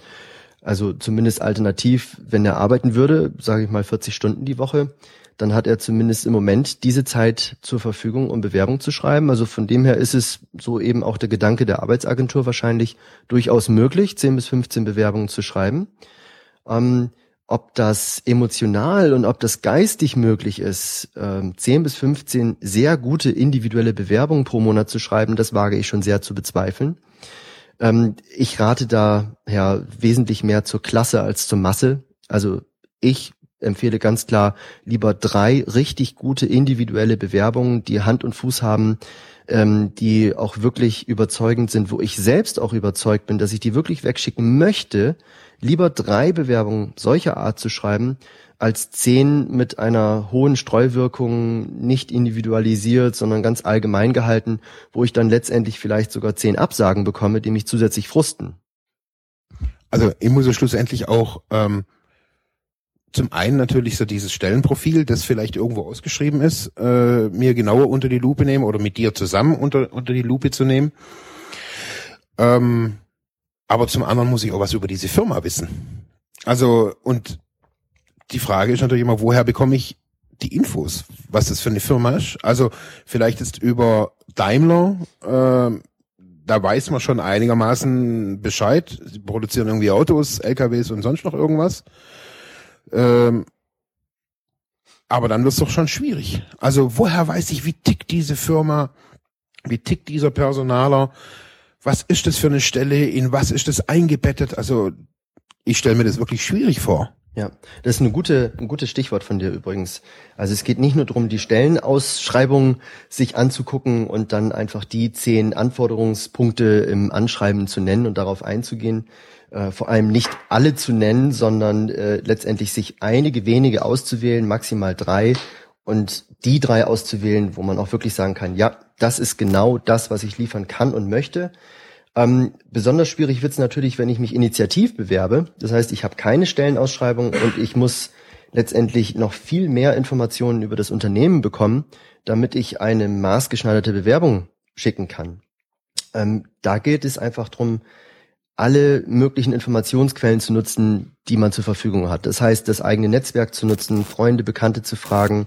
Also zumindest alternativ, wenn er arbeiten würde, sage ich mal 40 Stunden die Woche, dann hat er zumindest im Moment diese Zeit zur Verfügung, um Bewerbung zu schreiben. Also von dem her ist es so eben auch der Gedanke der Arbeitsagentur wahrscheinlich durchaus möglich, 10 bis 15 Bewerbungen zu schreiben. Ähm, ob das emotional und ob das geistig möglich ist, ähm, 10 bis 15 sehr gute individuelle Bewerbungen pro Monat zu schreiben, das wage ich schon sehr zu bezweifeln. Ähm, ich rate da ja wesentlich mehr zur Klasse als zur Masse. Also ich empfehle ganz klar lieber drei richtig gute individuelle Bewerbungen, die Hand und Fuß haben, ähm, die auch wirklich überzeugend sind, wo ich selbst auch überzeugt bin, dass ich die wirklich wegschicken möchte, lieber drei Bewerbungen solcher Art zu schreiben, als zehn mit einer hohen Streuwirkung, nicht individualisiert, sondern ganz allgemein gehalten, wo ich dann letztendlich vielleicht sogar zehn Absagen bekomme, die mich zusätzlich frusten. Also ich muss ja schlussendlich auch ähm, zum einen natürlich so dieses Stellenprofil, das vielleicht irgendwo ausgeschrieben ist, äh, mir genauer unter die Lupe nehmen oder mit dir zusammen unter, unter die Lupe zu nehmen. Ähm, aber zum anderen muss ich auch was über diese Firma wissen. Also, und die Frage ist natürlich immer, woher bekomme ich die Infos, was das für eine Firma ist? Also, vielleicht ist über Daimler, äh, da weiß man schon einigermaßen Bescheid. Sie produzieren irgendwie Autos, LKWs und sonst noch irgendwas. Ähm, aber dann wird es doch schon schwierig. Also woher weiß ich, wie tickt diese Firma, wie tickt dieser Personaler, was ist das für eine Stelle, in was ist das eingebettet? Also ich stelle mir das wirklich schwierig vor. Ja, das ist eine gute, ein gutes Stichwort von dir übrigens. Also es geht nicht nur darum, die Stellenausschreibung sich anzugucken und dann einfach die zehn Anforderungspunkte im Anschreiben zu nennen und darauf einzugehen, äh, vor allem nicht alle zu nennen, sondern äh, letztendlich sich einige wenige auszuwählen, maximal drei und die drei auszuwählen, wo man auch wirklich sagen kann, ja, das ist genau das, was ich liefern kann und möchte. Ähm, besonders schwierig wird es natürlich, wenn ich mich initiativ bewerbe. Das heißt, ich habe keine Stellenausschreibung und ich muss letztendlich noch viel mehr Informationen über das Unternehmen bekommen, damit ich eine maßgeschneiderte Bewerbung schicken kann. Ähm, da geht es einfach drum, alle möglichen Informationsquellen zu nutzen, die man zur Verfügung hat. Das heißt, das eigene Netzwerk zu nutzen, Freunde, Bekannte zu fragen,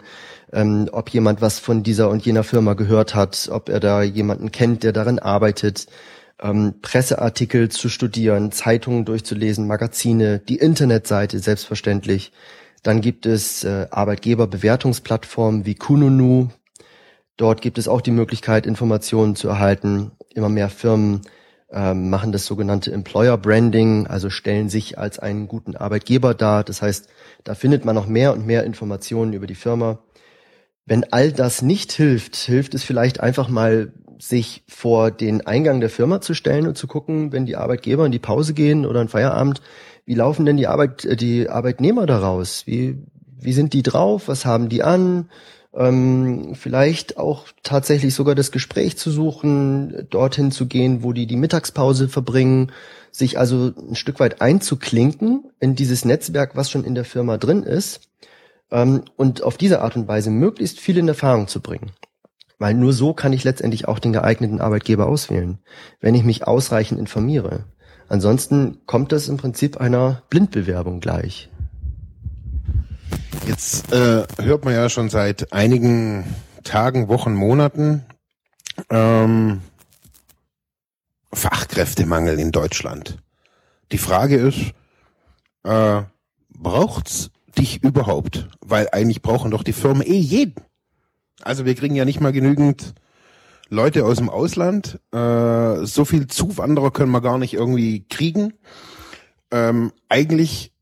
ähm, ob jemand was von dieser und jener Firma gehört hat, ob er da jemanden kennt, der darin arbeitet, ähm, Presseartikel zu studieren, Zeitungen durchzulesen, Magazine, die Internetseite selbstverständlich. Dann gibt es äh, Arbeitgeberbewertungsplattformen wie Kununu. Dort gibt es auch die Möglichkeit, Informationen zu erhalten. Immer mehr Firmen ähm, machen das sogenannte Employer Branding, also stellen sich als einen guten Arbeitgeber dar. Das heißt, da findet man noch mehr und mehr Informationen über die Firma. Wenn all das nicht hilft, hilft es vielleicht einfach mal, sich vor den Eingang der Firma zu stellen und zu gucken, wenn die Arbeitgeber in die Pause gehen oder in Feierabend, wie laufen denn die Arbeit, äh, die Arbeitnehmer daraus? Wie, wie sind die drauf? Was haben die an? ähm, vielleicht auch tatsächlich sogar das Gespräch zu suchen, dorthin zu gehen, wo die die Mittagspause verbringen, sich also ein Stück weit einzuklinken in dieses Netzwerk, was schon in der Firma drin ist ähm, und auf diese Art und Weise möglichst viel in Erfahrung zu bringen. Weil nur so kann ich letztendlich auch den geeigneten Arbeitgeber auswählen, wenn ich mich ausreichend informiere. Ansonsten kommt das im Prinzip einer Blindbewerbung gleich. Jetzt äh, hört man ja schon seit einigen Tagen, Wochen, Monaten ähm, Fachkräftemangel in Deutschland. Die Frage ist, äh, braucht's dich überhaupt? Weil eigentlich brauchen doch die Firmen eh jeden. Also wir kriegen ja nicht mal genügend Leute aus dem Ausland. Äh, so viel Zuwanderer können wir gar nicht irgendwie kriegen. Ähm, eigentlich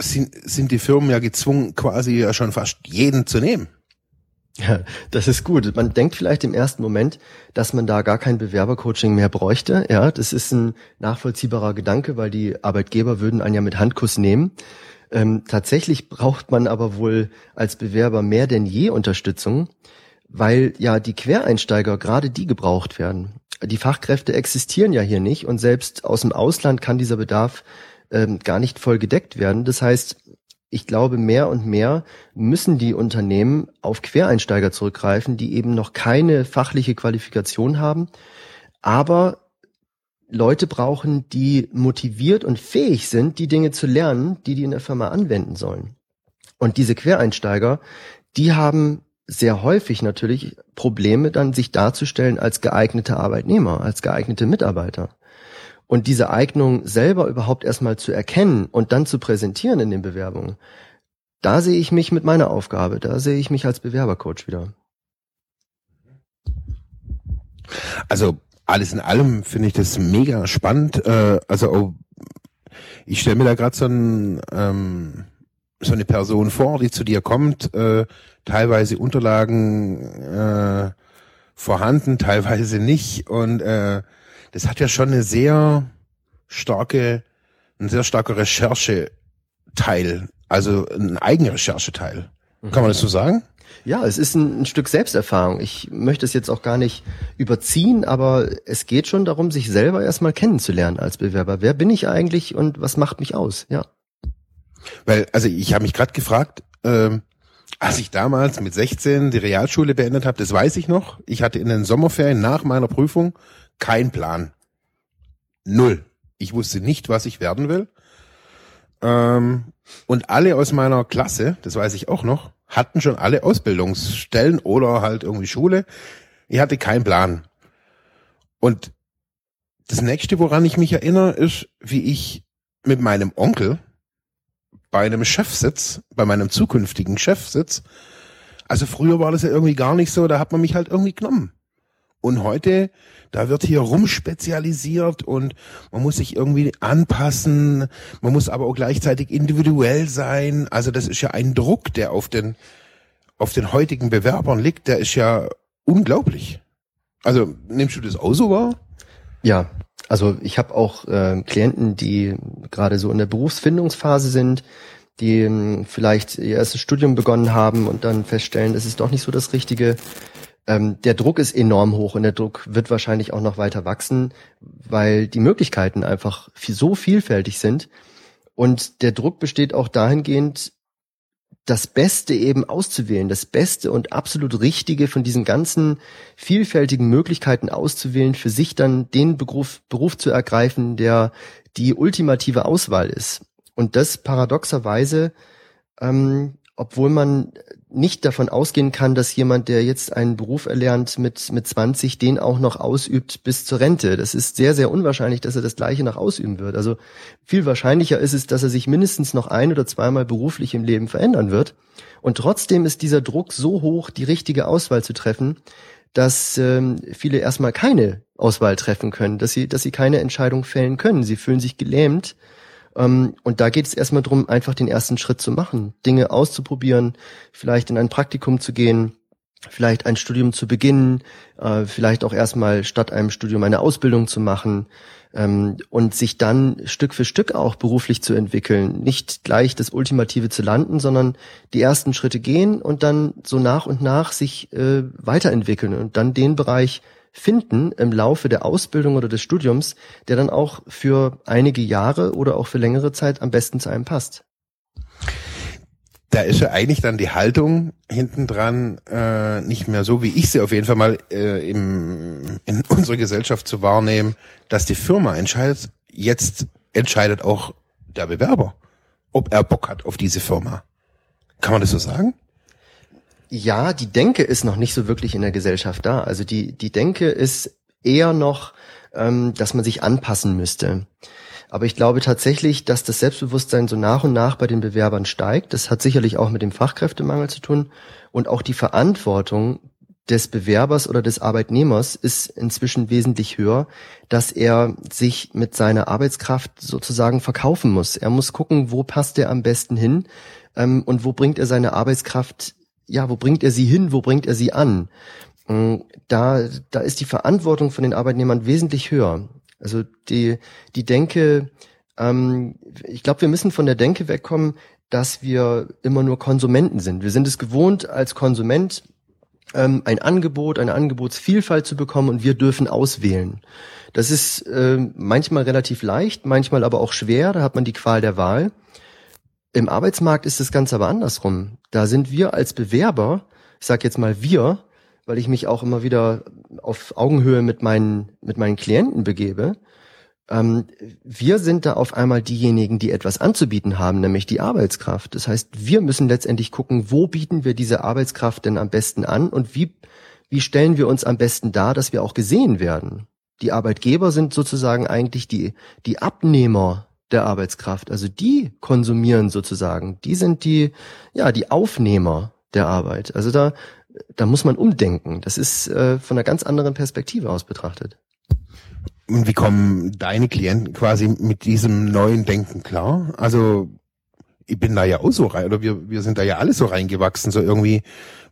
sind, sind die Firmen ja gezwungen, quasi ja schon fast jeden zu nehmen. Ja, das ist gut. Man denkt vielleicht im ersten Moment, dass man da gar kein Bewerbercoaching mehr bräuchte. Ja, das ist ein nachvollziehbarer Gedanke, weil die Arbeitgeber würden einen ja mit Handkuss nehmen. Ähm, tatsächlich braucht man aber wohl als Bewerber mehr denn je Unterstützung, weil ja die Quereinsteiger gerade die gebraucht werden. Die Fachkräfte existieren ja hier nicht und selbst aus dem Ausland kann dieser Bedarf ähm, gar nicht voll gedeckt werden. Das heißt, ich glaube, mehr und mehr müssen die Unternehmen auf Quereinsteiger zurückgreifen, die eben noch keine fachliche Qualifikation haben, aber Leute brauchen, die motiviert und fähig sind, die Dinge zu lernen, die die in der Firma anwenden sollen. Und diese Quereinsteiger, die haben sehr häufig natürlich Probleme, dann sich darzustellen als geeignete Arbeitnehmer, als geeignete Mitarbeiter. Und diese Eignung selber überhaupt erstmal zu erkennen und dann zu präsentieren in den Bewerbungen, da sehe ich mich mit meiner Aufgabe, da sehe ich mich als Bewerbercoach wieder. Also alles in allem finde ich das mega spannend. Äh, also oh, ich stelle mir da gerade so, ein, ähm, so eine Person vor, die zu dir kommt, äh, teilweise Unterlagen äh, vorhanden, teilweise nicht und äh, das hat ja schon eine sehr starke, ein sehr starker Rechercheteil, also ein Eigenrechercheteil. Kann man das so sagen? Ja, es ist ein, ein, Stück Selbsterfahrung. Ich möchte es jetzt auch gar nicht überziehen, aber es geht schon darum, sich selber erstmal kennenzulernen als Bewerber. Wer bin ich eigentlich und was macht mich aus? Ja. Weil, also ich habe mich gerade gefragt, ähm, als ich damals mit 16 die Realschule beendet habe, das weiß ich noch. Ich hatte in den Sommerferien nach meiner Prüfung kein Plan. Null. Ich wusste nicht, was ich werden will. Ähm, und alle aus meiner Klasse, das weiß ich auch noch, hatten schon alle Ausbildungsstellen oder halt irgendwie Schule. Ich hatte keinen Plan. Und das nächste, woran ich mich erinnere, ist, wie ich mit meinem Onkel bei einem Chefsitz, bei meinem zukünftigen Chefsitz, also früher war das ja irgendwie gar nicht so, da hat man mich halt irgendwie genommen. Und heute, da wird hier rumspezialisiert und man muss sich irgendwie anpassen, man muss aber auch gleichzeitig individuell sein. Also das ist ja ein Druck, der auf den, auf den heutigen Bewerbern liegt, der ist ja unglaublich. Also nimmst du das auch so wahr? Ja, also ich habe auch äh, Klienten, die gerade so in der Berufsfindungsphase sind, die ähm, vielleicht ihr erstes Studium begonnen haben und dann feststellen, das ist doch nicht so das Richtige ähm, der Druck ist enorm hoch und der Druck wird wahrscheinlich auch noch weiter wachsen, weil die Möglichkeiten einfach so vielfältig sind. Und der Druck besteht auch dahingehend, das Beste eben auszuwählen, das Beste und absolut Richtige von diesen ganzen vielfältigen Möglichkeiten auszuwählen, für sich dann den Beruf, Beruf zu ergreifen, der die ultimative Auswahl ist. Und das paradoxerweise ähm, obwohl man nicht davon ausgehen kann, dass jemand, der jetzt einen Beruf erlernt mit, mit 20, den auch noch ausübt bis zur Rente. Das ist sehr, sehr unwahrscheinlich, dass er das Gleiche noch ausüben wird. Also viel wahrscheinlicher ist es, dass er sich mindestens noch ein oder zweimal beruflich im Leben verändern wird. Und trotzdem ist dieser Druck so hoch, die richtige Auswahl zu treffen, dass ähm, viele erstmal keine Auswahl treffen können, dass sie, dass sie keine Entscheidung fällen können. Sie fühlen sich gelähmt ähm, und da geht es erstmal darum, einfach den ersten Schritt zu machen, Dinge auszuprobieren, vielleicht in ein Praktikum zu gehen, vielleicht ein Studium zu beginnen, äh, vielleicht auch erstmal statt einem Studium eine Ausbildung zu machen ähm, und sich dann Stück für Stück auch beruflich zu entwickeln. Nicht gleich das Ultimative zu landen, sondern die ersten Schritte gehen und dann so nach und nach sich äh, weiterentwickeln und dann den Bereich finden im Laufe der Ausbildung oder des Studiums, der dann auch für einige Jahre oder auch für längere Zeit am besten zu einem passt da ist ja eigentlich dann die Haltung hinten dran äh, nicht mehr so, wie ich sie auf jeden Fall mal äh, im, in unserer Gesellschaft zu wahrnehmen, dass die Firma entscheidet, jetzt entscheidet auch der Bewerber, ob er Bock hat auf diese Firma. Kann man das so sagen? Ja, die Denke ist noch nicht so wirklich in der Gesellschaft da. Also die, die Denke ist eher noch, ähm, dass man sich anpassen müsste. Aber ich glaube tatsächlich, dass das Selbstbewusstsein so nach und nach bei den Bewerbern steigt. Das hat sicherlich auch mit dem Fachkräftemangel zu tun. Und auch die Verantwortung des Bewerbers oder des Arbeitnehmers ist inzwischen wesentlich höher, dass er sich mit seiner Arbeitskraft sozusagen verkaufen muss. Er muss gucken, wo passt er am besten hin ähm, und wo bringt er seine Arbeitskraft, ja, wo bringt er sie hin, wo bringt er sie an. Mm, da, da ist die Verantwortung von den Arbeitnehmern wesentlich höher. Also die, die Denke, ähm, ich glaube, wir müssen von der Denke wegkommen, dass wir immer nur Konsumenten sind. Wir sind es gewohnt, als Konsument ähm, ein Angebot, eine Angebotsvielfalt zu bekommen und wir dürfen auswählen. Das ist äh, manchmal relativ leicht, manchmal aber auch schwer, da hat man die Qual der Wahl. Im Arbeitsmarkt ist das Ganze aber andersrum. Da sind wir als Bewerber, ich sage jetzt mal wir, weil ich mich auch immer wieder auf Augenhöhe mit meinen, mit meinen Klienten begebe. Ähm, wir sind da auf einmal diejenigen, die etwas anzubieten haben, nämlich die Arbeitskraft. Das heißt, wir müssen letztendlich gucken, wo bieten wir diese Arbeitskraft denn am besten an und wie, wie stellen wir uns am besten dar, dass wir auch gesehen werden. Die Arbeitgeber sind sozusagen eigentlich die, die Abnehmer der Arbeitskraft. Also die konsumieren sozusagen. Die sind die, ja, die Aufnehmer der Arbeit. Also da da muss man umdenken. Das ist äh, von einer ganz anderen Perspektive aus betrachtet. Und wie kommen deine Klienten quasi mit diesem neuen Denken klar? Also ich bin da ja auch so rein, oder wir, wir sind da ja alle so reingewachsen, so irgendwie,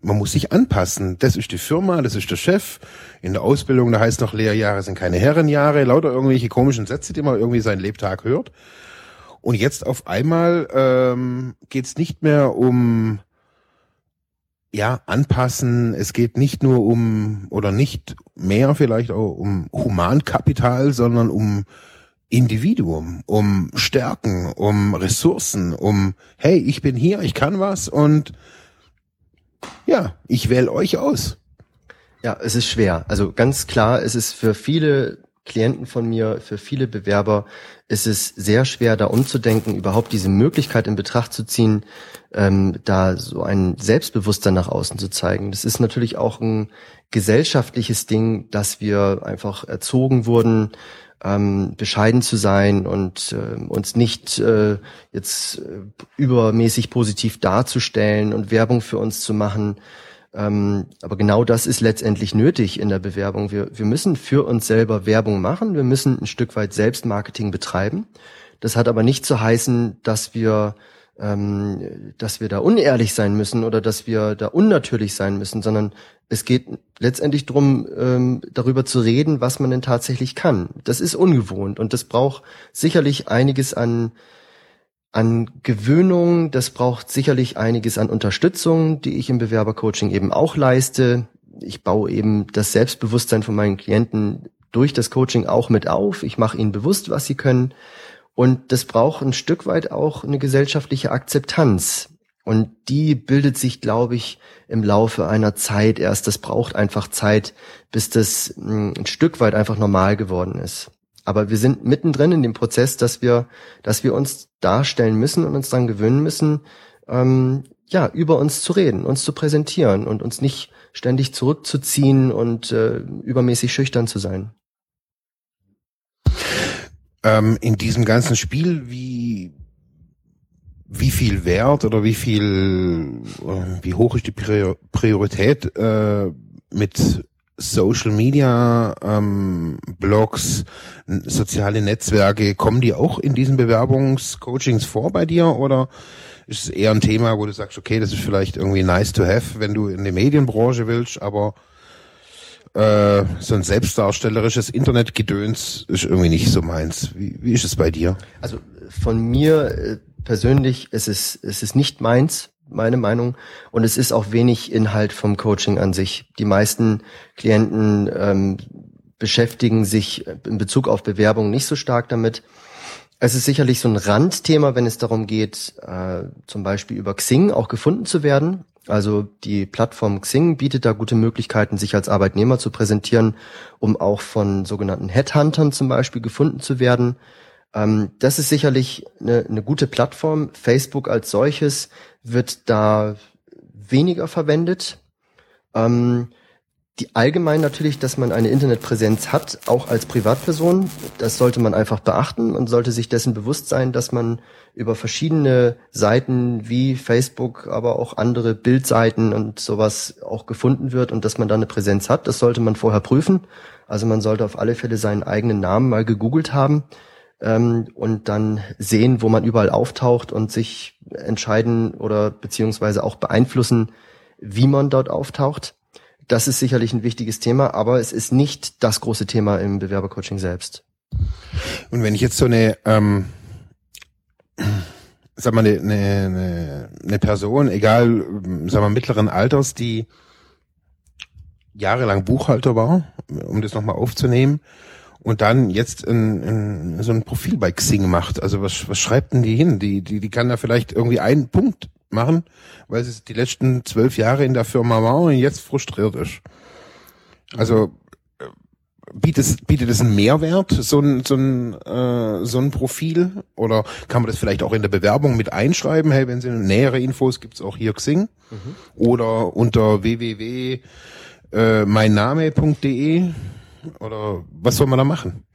man muss sich anpassen. Das ist die Firma, das ist der Chef. In der Ausbildung, da heißt noch Lehrjahre sind keine Herrenjahre, lauter irgendwelche komischen Sätze, die man irgendwie seinen Lebtag hört. Und jetzt auf einmal ähm, geht es nicht mehr um ja, anpassen. Es geht nicht nur um, oder nicht mehr vielleicht auch um Humankapital, sondern um Individuum, um Stärken, um Ressourcen, um, hey, ich bin hier, ich kann was und ja, ich wähle euch aus. Ja, es ist schwer. Also ganz klar, es ist für viele Klienten von mir, für viele Bewerber ist es sehr schwer, da umzudenken, überhaupt diese Möglichkeit in Betracht zu ziehen, ähm, da so ein Selbstbewusstsein nach außen zu zeigen. Das ist natürlich auch ein gesellschaftliches Ding, dass wir einfach erzogen wurden, ähm, bescheiden zu sein und äh, uns nicht äh, jetzt äh, übermäßig positiv darzustellen und Werbung für uns zu machen. Ähm, aber genau das ist letztendlich nötig in der Bewerbung. Wir, wir müssen für uns selber Werbung machen. Wir müssen ein Stück weit Selbstmarketing betreiben. Das hat aber nicht zu heißen, dass wir ähm, dass wir da unehrlich sein müssen oder dass wir da unnatürlich sein müssen, sondern es geht letztendlich drum, ähm, darüber zu reden, was man denn tatsächlich kann. Das ist ungewohnt und das braucht sicherlich einiges an an Gewöhnung, das braucht sicherlich einiges an Unterstützung, die ich im Bewerbercoaching eben auch leiste. Ich baue eben das Selbstbewusstsein von meinen Klienten durch das Coaching auch mit auf. Ich mache ihnen bewusst, was sie können. Und das braucht ein Stück weit auch eine gesellschaftliche Akzeptanz. Und die bildet sich, glaube ich, im Laufe einer Zeit erst. Das braucht einfach Zeit, bis das hm, ein Stück weit einfach normal geworden ist. Aber wir sind mittendrin in dem Prozess, dass wir, dass wir uns darstellen müssen und uns dann gewöhnen müssen, ähm, ja, über uns zu reden, uns zu präsentieren und uns nicht ständig zurückzuziehen und äh, übermäßig schüchtern zu sein. Ähm, in diesem ganzen Spiel, wie wie viel Wert oder wie viel, äh, wie hoch ist die Priorität äh, mit Social Media ähm, Blogs, soziale Netzwerke, kommen die auch in diesen Bewerbungscoachings vor bei dir? Oder ist es eher ein Thema, wo du sagst, okay, das ist vielleicht irgendwie nice to have, wenn du in die Medienbranche willst, aber äh, so ein selbstdarstellerisches Internetgedöns ist irgendwie nicht so meins. Wie, wie ist es bei dir? Also von mir äh, persönlich, es ist, es ist nicht meins, meine Meinung. Und es ist auch wenig Inhalt vom Coaching an sich. Die meisten Klienten ähm, beschäftigen sich in Bezug auf Bewerbung nicht so stark damit. Es ist sicherlich so ein Randthema, wenn es darum geht, äh, zum Beispiel über Xing auch gefunden zu werden. Also die Plattform Xing bietet da gute Möglichkeiten, sich als Arbeitnehmer zu präsentieren, um auch von sogenannten Headhuntern zum Beispiel gefunden zu werden. Ähm, das ist sicherlich eine, eine gute Plattform. Facebook als solches wird da weniger verwendet. Ähm, die allgemein natürlich, dass man eine Internetpräsenz hat, auch als Privatperson. Das sollte man einfach beachten. Man sollte sich dessen bewusst sein, dass man über verschiedene Seiten wie Facebook, aber auch andere Bildseiten und sowas auch gefunden wird und dass man da eine Präsenz hat. Das sollte man vorher prüfen. Also man sollte auf alle Fälle seinen eigenen Namen mal gegoogelt haben ähm, und dann sehen, wo man überall auftaucht und sich entscheiden oder beziehungsweise auch beeinflussen, wie man dort auftaucht. Das ist sicherlich ein wichtiges Thema, aber es ist nicht das große Thema im Bewerbercoaching selbst. Und wenn ich jetzt so eine, ähm, sag mal, eine, eine, eine Person, egal, sag mal, mittleren Alters, die jahrelang Buchhalter war, um das nochmal aufzunehmen, und dann jetzt ein, ein, so ein Profil bei Xing macht. Also was, was schreibt denn die hin? Die, die, die kann da vielleicht irgendwie einen Punkt machen, weil sie die letzten zwölf Jahre in der Firma war und jetzt frustriert ist. Also äh, bietet, bietet es einen Mehrwert, so ein, so ein, äh, so ein Profil? Oder kann man das vielleicht auch in der Bewerbung mit einschreiben? Hey, wenn Sie nähere Infos gibt's auch hier Xing. Oder unter www äh, oder was soll man da machen?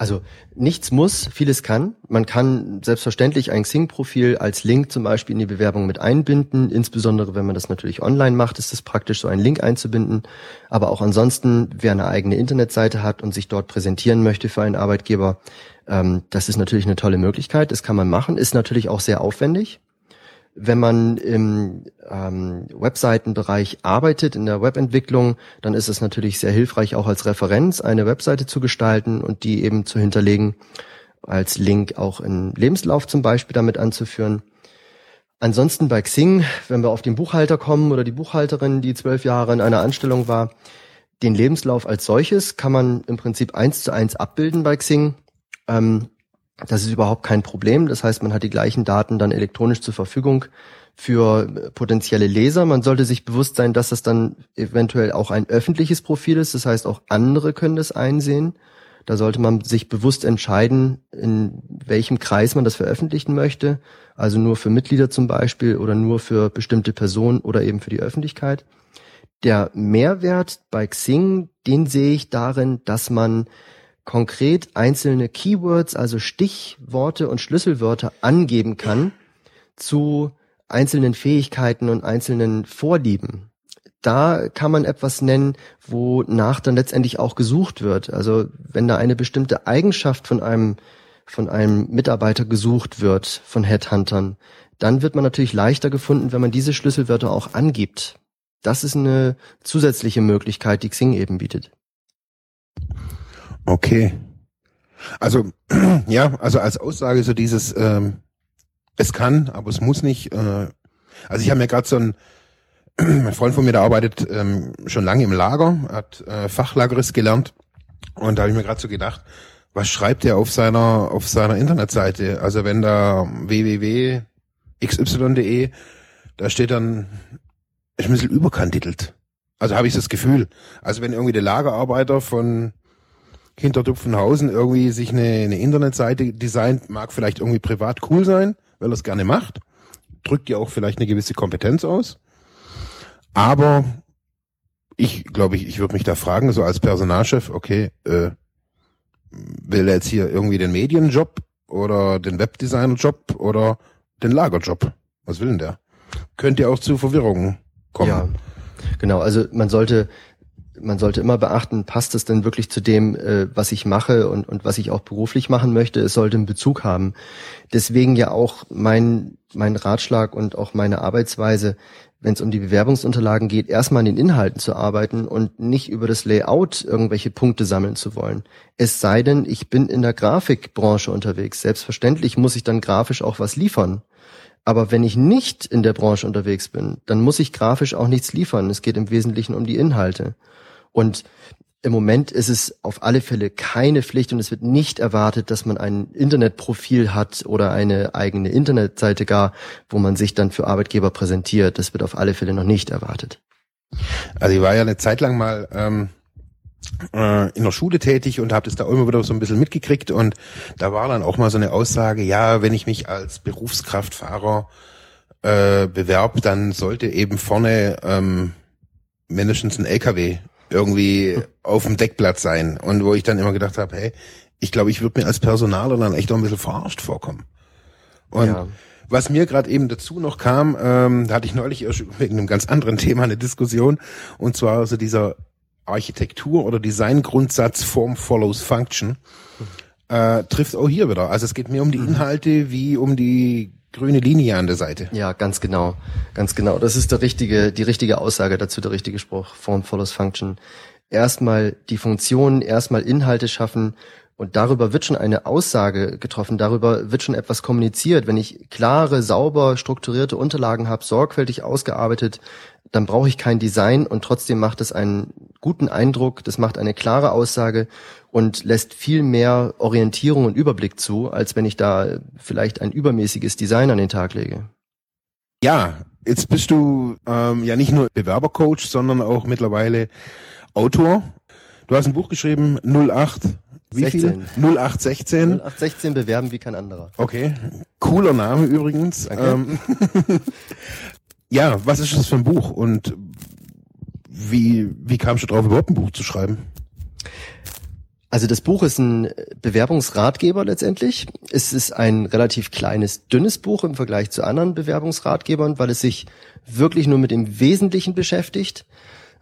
Also nichts muss, vieles kann. Man kann selbstverständlich ein Xing-Profil als Link zum Beispiel in die Bewerbung mit einbinden. Insbesondere wenn man das natürlich online macht, ist es praktisch, so einen Link einzubinden. Aber auch ansonsten, wer eine eigene Internetseite hat und sich dort präsentieren möchte für einen Arbeitgeber, ähm, das ist natürlich eine tolle Möglichkeit. Das kann man machen. Ist natürlich auch sehr aufwendig. Wenn man im ähm, Webseitenbereich arbeitet, in der Webentwicklung, dann ist es natürlich sehr hilfreich, auch als Referenz eine Webseite zu gestalten und die eben zu hinterlegen, als Link auch in Lebenslauf zum Beispiel damit anzuführen. Ansonsten bei Xing, wenn wir auf den Buchhalter kommen oder die Buchhalterin, die zwölf Jahre in einer Anstellung war, den Lebenslauf als solches kann man im Prinzip eins zu eins abbilden bei Xing. Ähm, das ist überhaupt kein Problem. Das heißt, man hat die gleichen Daten dann elektronisch zur Verfügung für äh, potenzielle Leser. Man sollte sich bewusst sein, dass das dann eventuell auch ein öffentliches Profil ist. Das heißt, auch andere können das einsehen. Da sollte man sich bewusst entscheiden, in welchem Kreis man das veröffentlichen möchte. Also nur für Mitglieder zum Beispiel oder nur für bestimmte Personen oder eben für die Öffentlichkeit. Der Mehrwert bei Xing, den sehe ich darin, dass man konkret einzelne Keywords, also Stichworte und Schlüsselwörter angeben kann zu einzelnen Fähigkeiten und einzelnen Vorlieben. Da kann man etwas nennen, wonach dann letztendlich auch gesucht wird. Also wenn da eine bestimmte Eigenschaft von einem, von einem Mitarbeiter gesucht wird, von Headhuntern, dann wird man natürlich leichter gefunden, wenn man diese Schlüsselwörter auch angibt. Das ist eine zusätzliche Möglichkeit, die Xing eben bietet. Okay. Also, ja, also als Aussage so dieses, ähm, es kann, aber es muss nicht. Äh, also ich habe mir gerade so ein, mein Freund von mir, der arbeitet ähm, schon lange im Lager, hat äh, Fachlagerist gelernt und da habe ich mir gerade so gedacht, was schreibt er auf seiner auf seiner Internetseite? Also wenn da www.xy.de, da steht dann ist ein bisschen überkantitelt. Also habe ich das Gefühl. Also wenn irgendwie der Lagerarbeiter von Hintertupfenhausen irgendwie sich eine, eine Internetseite designt, mag vielleicht irgendwie privat cool sein, weil er es gerne macht. Drückt ja auch vielleicht eine gewisse Kompetenz aus. Aber ich glaube, ich, ich würde mich da fragen, so als Personalchef, okay, äh, will er jetzt hier irgendwie den Medienjob oder den Webdesignerjob oder den Lagerjob? Was will denn der? Könnte ja auch zu Verwirrungen kommen. Ja, genau. Also man sollte man sollte immer beachten, passt es denn wirklich zu dem, äh, was ich mache und, und was ich auch beruflich machen möchte. Es sollte einen Bezug haben. Deswegen ja auch mein, mein Ratschlag und auch meine Arbeitsweise, wenn es um die Bewerbungsunterlagen geht, erstmal an den Inhalten zu arbeiten und nicht über das Layout irgendwelche Punkte sammeln zu wollen. Es sei denn, ich bin in der Grafikbranche unterwegs. Selbstverständlich muss ich dann grafisch auch was liefern. Aber wenn ich nicht in der Branche unterwegs bin, dann muss ich grafisch auch nichts liefern. Es geht im Wesentlichen um die Inhalte. Und im Moment ist es auf alle Fälle keine Pflicht und es wird nicht erwartet, dass man ein Internetprofil hat oder eine eigene Internetseite gar, wo man sich dann für Arbeitgeber präsentiert. Das wird auf alle Fälle noch nicht erwartet. Also ich war ja eine Zeit lang mal ähm, äh, in der Schule tätig und habe das da immer wieder so ein bisschen mitgekriegt und da war dann auch mal so eine Aussage, ja, wenn ich mich als Berufskraftfahrer äh, bewerb, dann sollte eben vorne ähm, mindestens ein LKW irgendwie auf dem Deckblatt sein. Und wo ich dann immer gedacht habe, hey, ich glaube, ich würde mir als Personaler dann echt auch ein bisschen verarscht vorkommen. Und Ja. was mir gerade eben dazu noch kam, ähm, da hatte ich neulich erst wegen einem ganz anderen Thema eine Diskussion, und zwar so dieser Architektur- oder Designgrundsatz Form follows Function, äh, trifft auch hier wieder. Also es geht mehr um die Inhalte wie um die grüne Linie an der Seite. Ja, ganz genau. Ganz genau. Das ist der richtige, die richtige Aussage dazu, der richtige Spruch. Form follows Function. Erstmal die Funktion, erstmal Inhalte schaffen und darüber wird schon eine Aussage getroffen, darüber wird schon etwas kommuniziert. Wenn ich klare, sauber, strukturierte Unterlagen habe, sorgfältig ausgearbeitet, dann brauche ich kein Design und trotzdem macht es einen guten Eindruck, das macht eine klare Aussage und lässt viel mehr Orientierung und Überblick zu, als wenn ich da vielleicht ein übermäßiges Design an den Tag lege. Ja, jetzt bist du ähm, ja nicht nur Bewerbercoach, sondern auch mittlerweile Autor. Du hast ein Buch geschrieben, 08, wie 16. viel? 0816. 0816 bewerben wie kein anderer. Okay, cooler Name übrigens. Danke. Ähm, ja, was ist das für ein Buch und wie, wie kamst du drauf, überhaupt ein Buch zu schreiben? Also das Buch ist ein Bewerbungsratgeber letztendlich. Es ist ein relativ kleines, dünnes Buch im Vergleich zu anderen Bewerbungsratgebern, weil es sich wirklich nur mit dem Wesentlichen beschäftigt.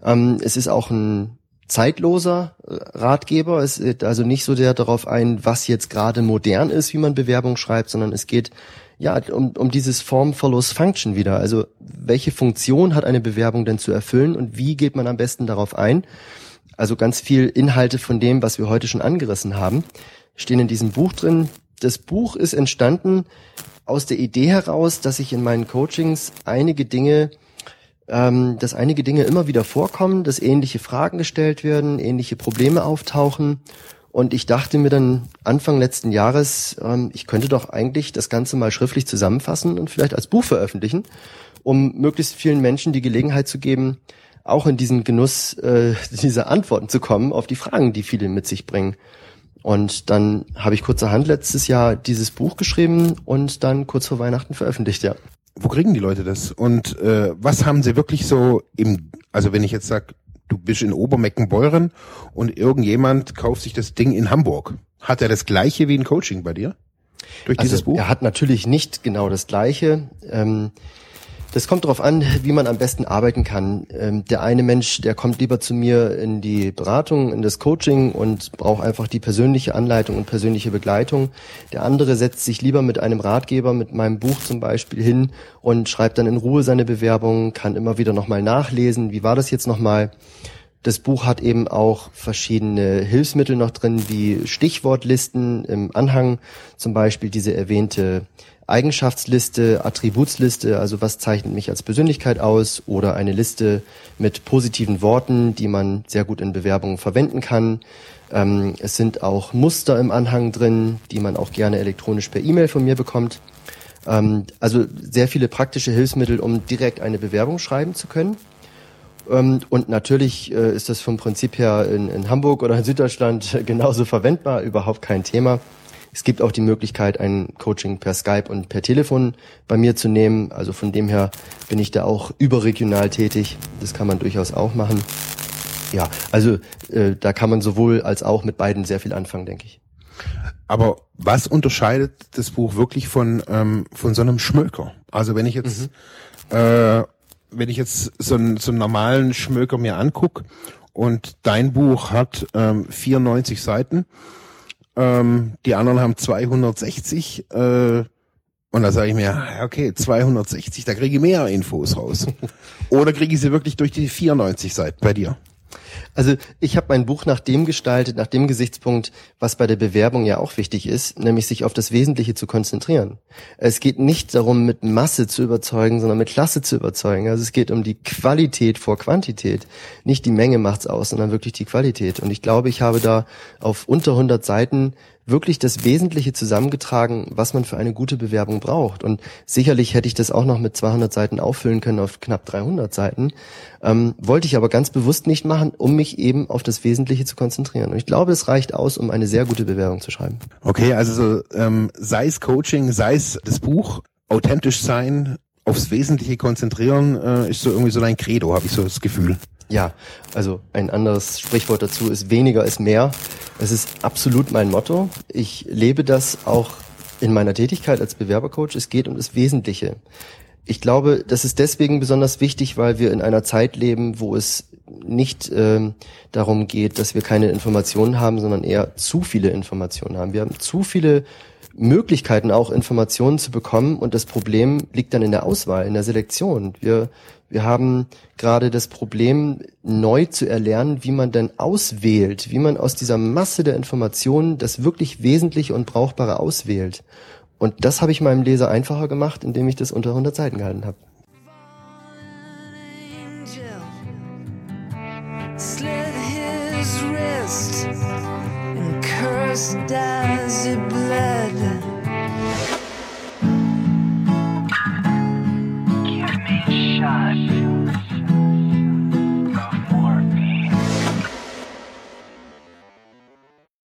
Ähm, es ist auch ein zeitloser äh, Ratgeber. Es geht also nicht so sehr darauf ein, was jetzt gerade modern ist, wie man Bewerbung schreibt, sondern es geht ja um, um dieses Form follows Function wieder. Also welche Funktion hat eine Bewerbung denn zu erfüllen und wie geht man am besten darauf ein? Also ganz viel Inhalte von dem, was wir heute schon angerissen haben, stehen in diesem Buch drin. Das Buch ist entstanden aus der Idee heraus, dass ich in meinen Coachings einige Dinge, ähm, dass einige Dinge immer wieder vorkommen, dass ähnliche Fragen gestellt werden, ähnliche Probleme auftauchen. Und ich dachte mir dann Anfang letzten Jahres, ähm, ich könnte doch eigentlich das Ganze mal schriftlich zusammenfassen und vielleicht als Buch veröffentlichen, um möglichst vielen Menschen die Gelegenheit zu geben, auch in diesen Genuss äh, dieser Antworten zu kommen auf die Fragen, die viele mit sich bringen. Und dann habe ich kurzerhand letztes Jahr dieses Buch geschrieben und dann kurz vor Weihnachten veröffentlicht, ja. Wo kriegen die Leute das? Und äh, was haben sie wirklich so im, also wenn ich jetzt sag, du bist in Obermeckenbeuren und irgendjemand kauft sich das Ding in Hamburg, hat er das gleiche wie ein Coaching bei dir? Durch dieses Buch? Er hat natürlich nicht genau das Gleiche. Ähm, das kommt darauf an, wie man am besten arbeiten kann. Ähm, der eine Mensch, der kommt lieber zu mir in die Beratung, in das Coaching und braucht einfach die persönliche Anleitung und persönliche Begleitung. Der andere setzt sich lieber mit einem Ratgeber, mit meinem Buch zum Beispiel hin und schreibt dann in Ruhe seine Bewerbung, kann immer wieder nochmal nachlesen, wie war das jetzt nochmal. Das Buch hat eben auch verschiedene Hilfsmittel noch drin, wie Stichwortlisten im Anhang, zum Beispiel diese erwähnte Eigenschaftsliste, Attributsliste, also was zeichnet mich als Persönlichkeit aus, oder eine Liste mit positiven Worten, die man sehr gut in Bewerbungen verwenden kann. Ähm, es sind auch Muster im Anhang drin, die man auch gerne elektronisch per E-Mail von mir bekommt. Ähm, also sehr viele praktische Hilfsmittel, um direkt eine Bewerbung schreiben zu können. Ähm, Und natürlich äh, ist das vom Prinzip her in, in Hamburg oder in Süddeutschland genauso verwendbar, überhaupt kein Thema. Es gibt auch die Möglichkeit, ein Coaching per Skype und per Telefon bei mir zu nehmen. Also von dem her bin ich da auch überregional tätig. Das kann man durchaus auch machen. Ja, also äh, da kann man sowohl als auch mit beiden sehr viel anfangen, denke ich. Aber was unterscheidet das Buch wirklich von, ähm, von so einem Schmöker? Also wenn ich jetzt, äh, wenn ich jetzt so einen, so einen normalen Schmöker mir anguck und dein Buch hat ähm, 94 Seiten. Ähm, die anderen haben 260. Äh, und da sage ich mir, okay, 260, da kriege ich mehr Infos raus. Oder kriege ich sie wirklich durch die 94 Seiten bei dir? Also ich habe mein Buch nach dem gestaltet, nach dem Gesichtspunkt, was bei der Bewerbung ja auch wichtig ist, nämlich sich auf das Wesentliche zu konzentrieren. Es geht nicht darum, mit Masse zu überzeugen, sondern mit Klasse zu überzeugen. Also es geht um die Qualität vor Quantität. Nicht die Menge macht's aus, sondern wirklich die Qualität. Und ich glaube, ich habe da auf unter 100 Seiten wirklich das Wesentliche zusammengetragen, was man für eine gute Bewerbung braucht. Und sicherlich hätte ich das auch noch mit 200 Seiten auffüllen können auf knapp 300 Seiten. Ähm, wollte ich aber ganz bewusst nicht machen, um mich eben auf das Wesentliche zu konzentrieren. Und ich glaube, es reicht aus, um eine sehr gute Bewerbung zu schreiben. Okay, also so, ähm, sei es Coaching, sei es das Buch, authentisch sein, aufs Wesentliche konzentrieren, äh, ist so irgendwie so dein Credo, habe ich so das Gefühl. Ja, also ein anderes Sprichwort dazu ist weniger ist mehr. Es ist absolut mein Motto. Ich lebe das auch in meiner Tätigkeit als Bewerbercoach. Es geht um das Wesentliche. Ich glaube, das ist deswegen besonders wichtig, weil wir in einer Zeit leben, wo es nicht ähm, darum geht, dass wir keine Informationen haben, sondern eher zu viele Informationen haben. Wir haben zu viele Möglichkeiten, auch Informationen zu bekommen und das Problem liegt dann in der Auswahl, in der Selektion. Wir wir haben gerade das Problem, neu zu erlernen, wie man denn auswählt, wie man aus dieser Masse der Informationen das wirklich Wesentliche und Brauchbare auswählt. Und das habe ich meinem Leser einfacher gemacht, indem ich das unter 100 Seiten gehalten habe. Slit shot.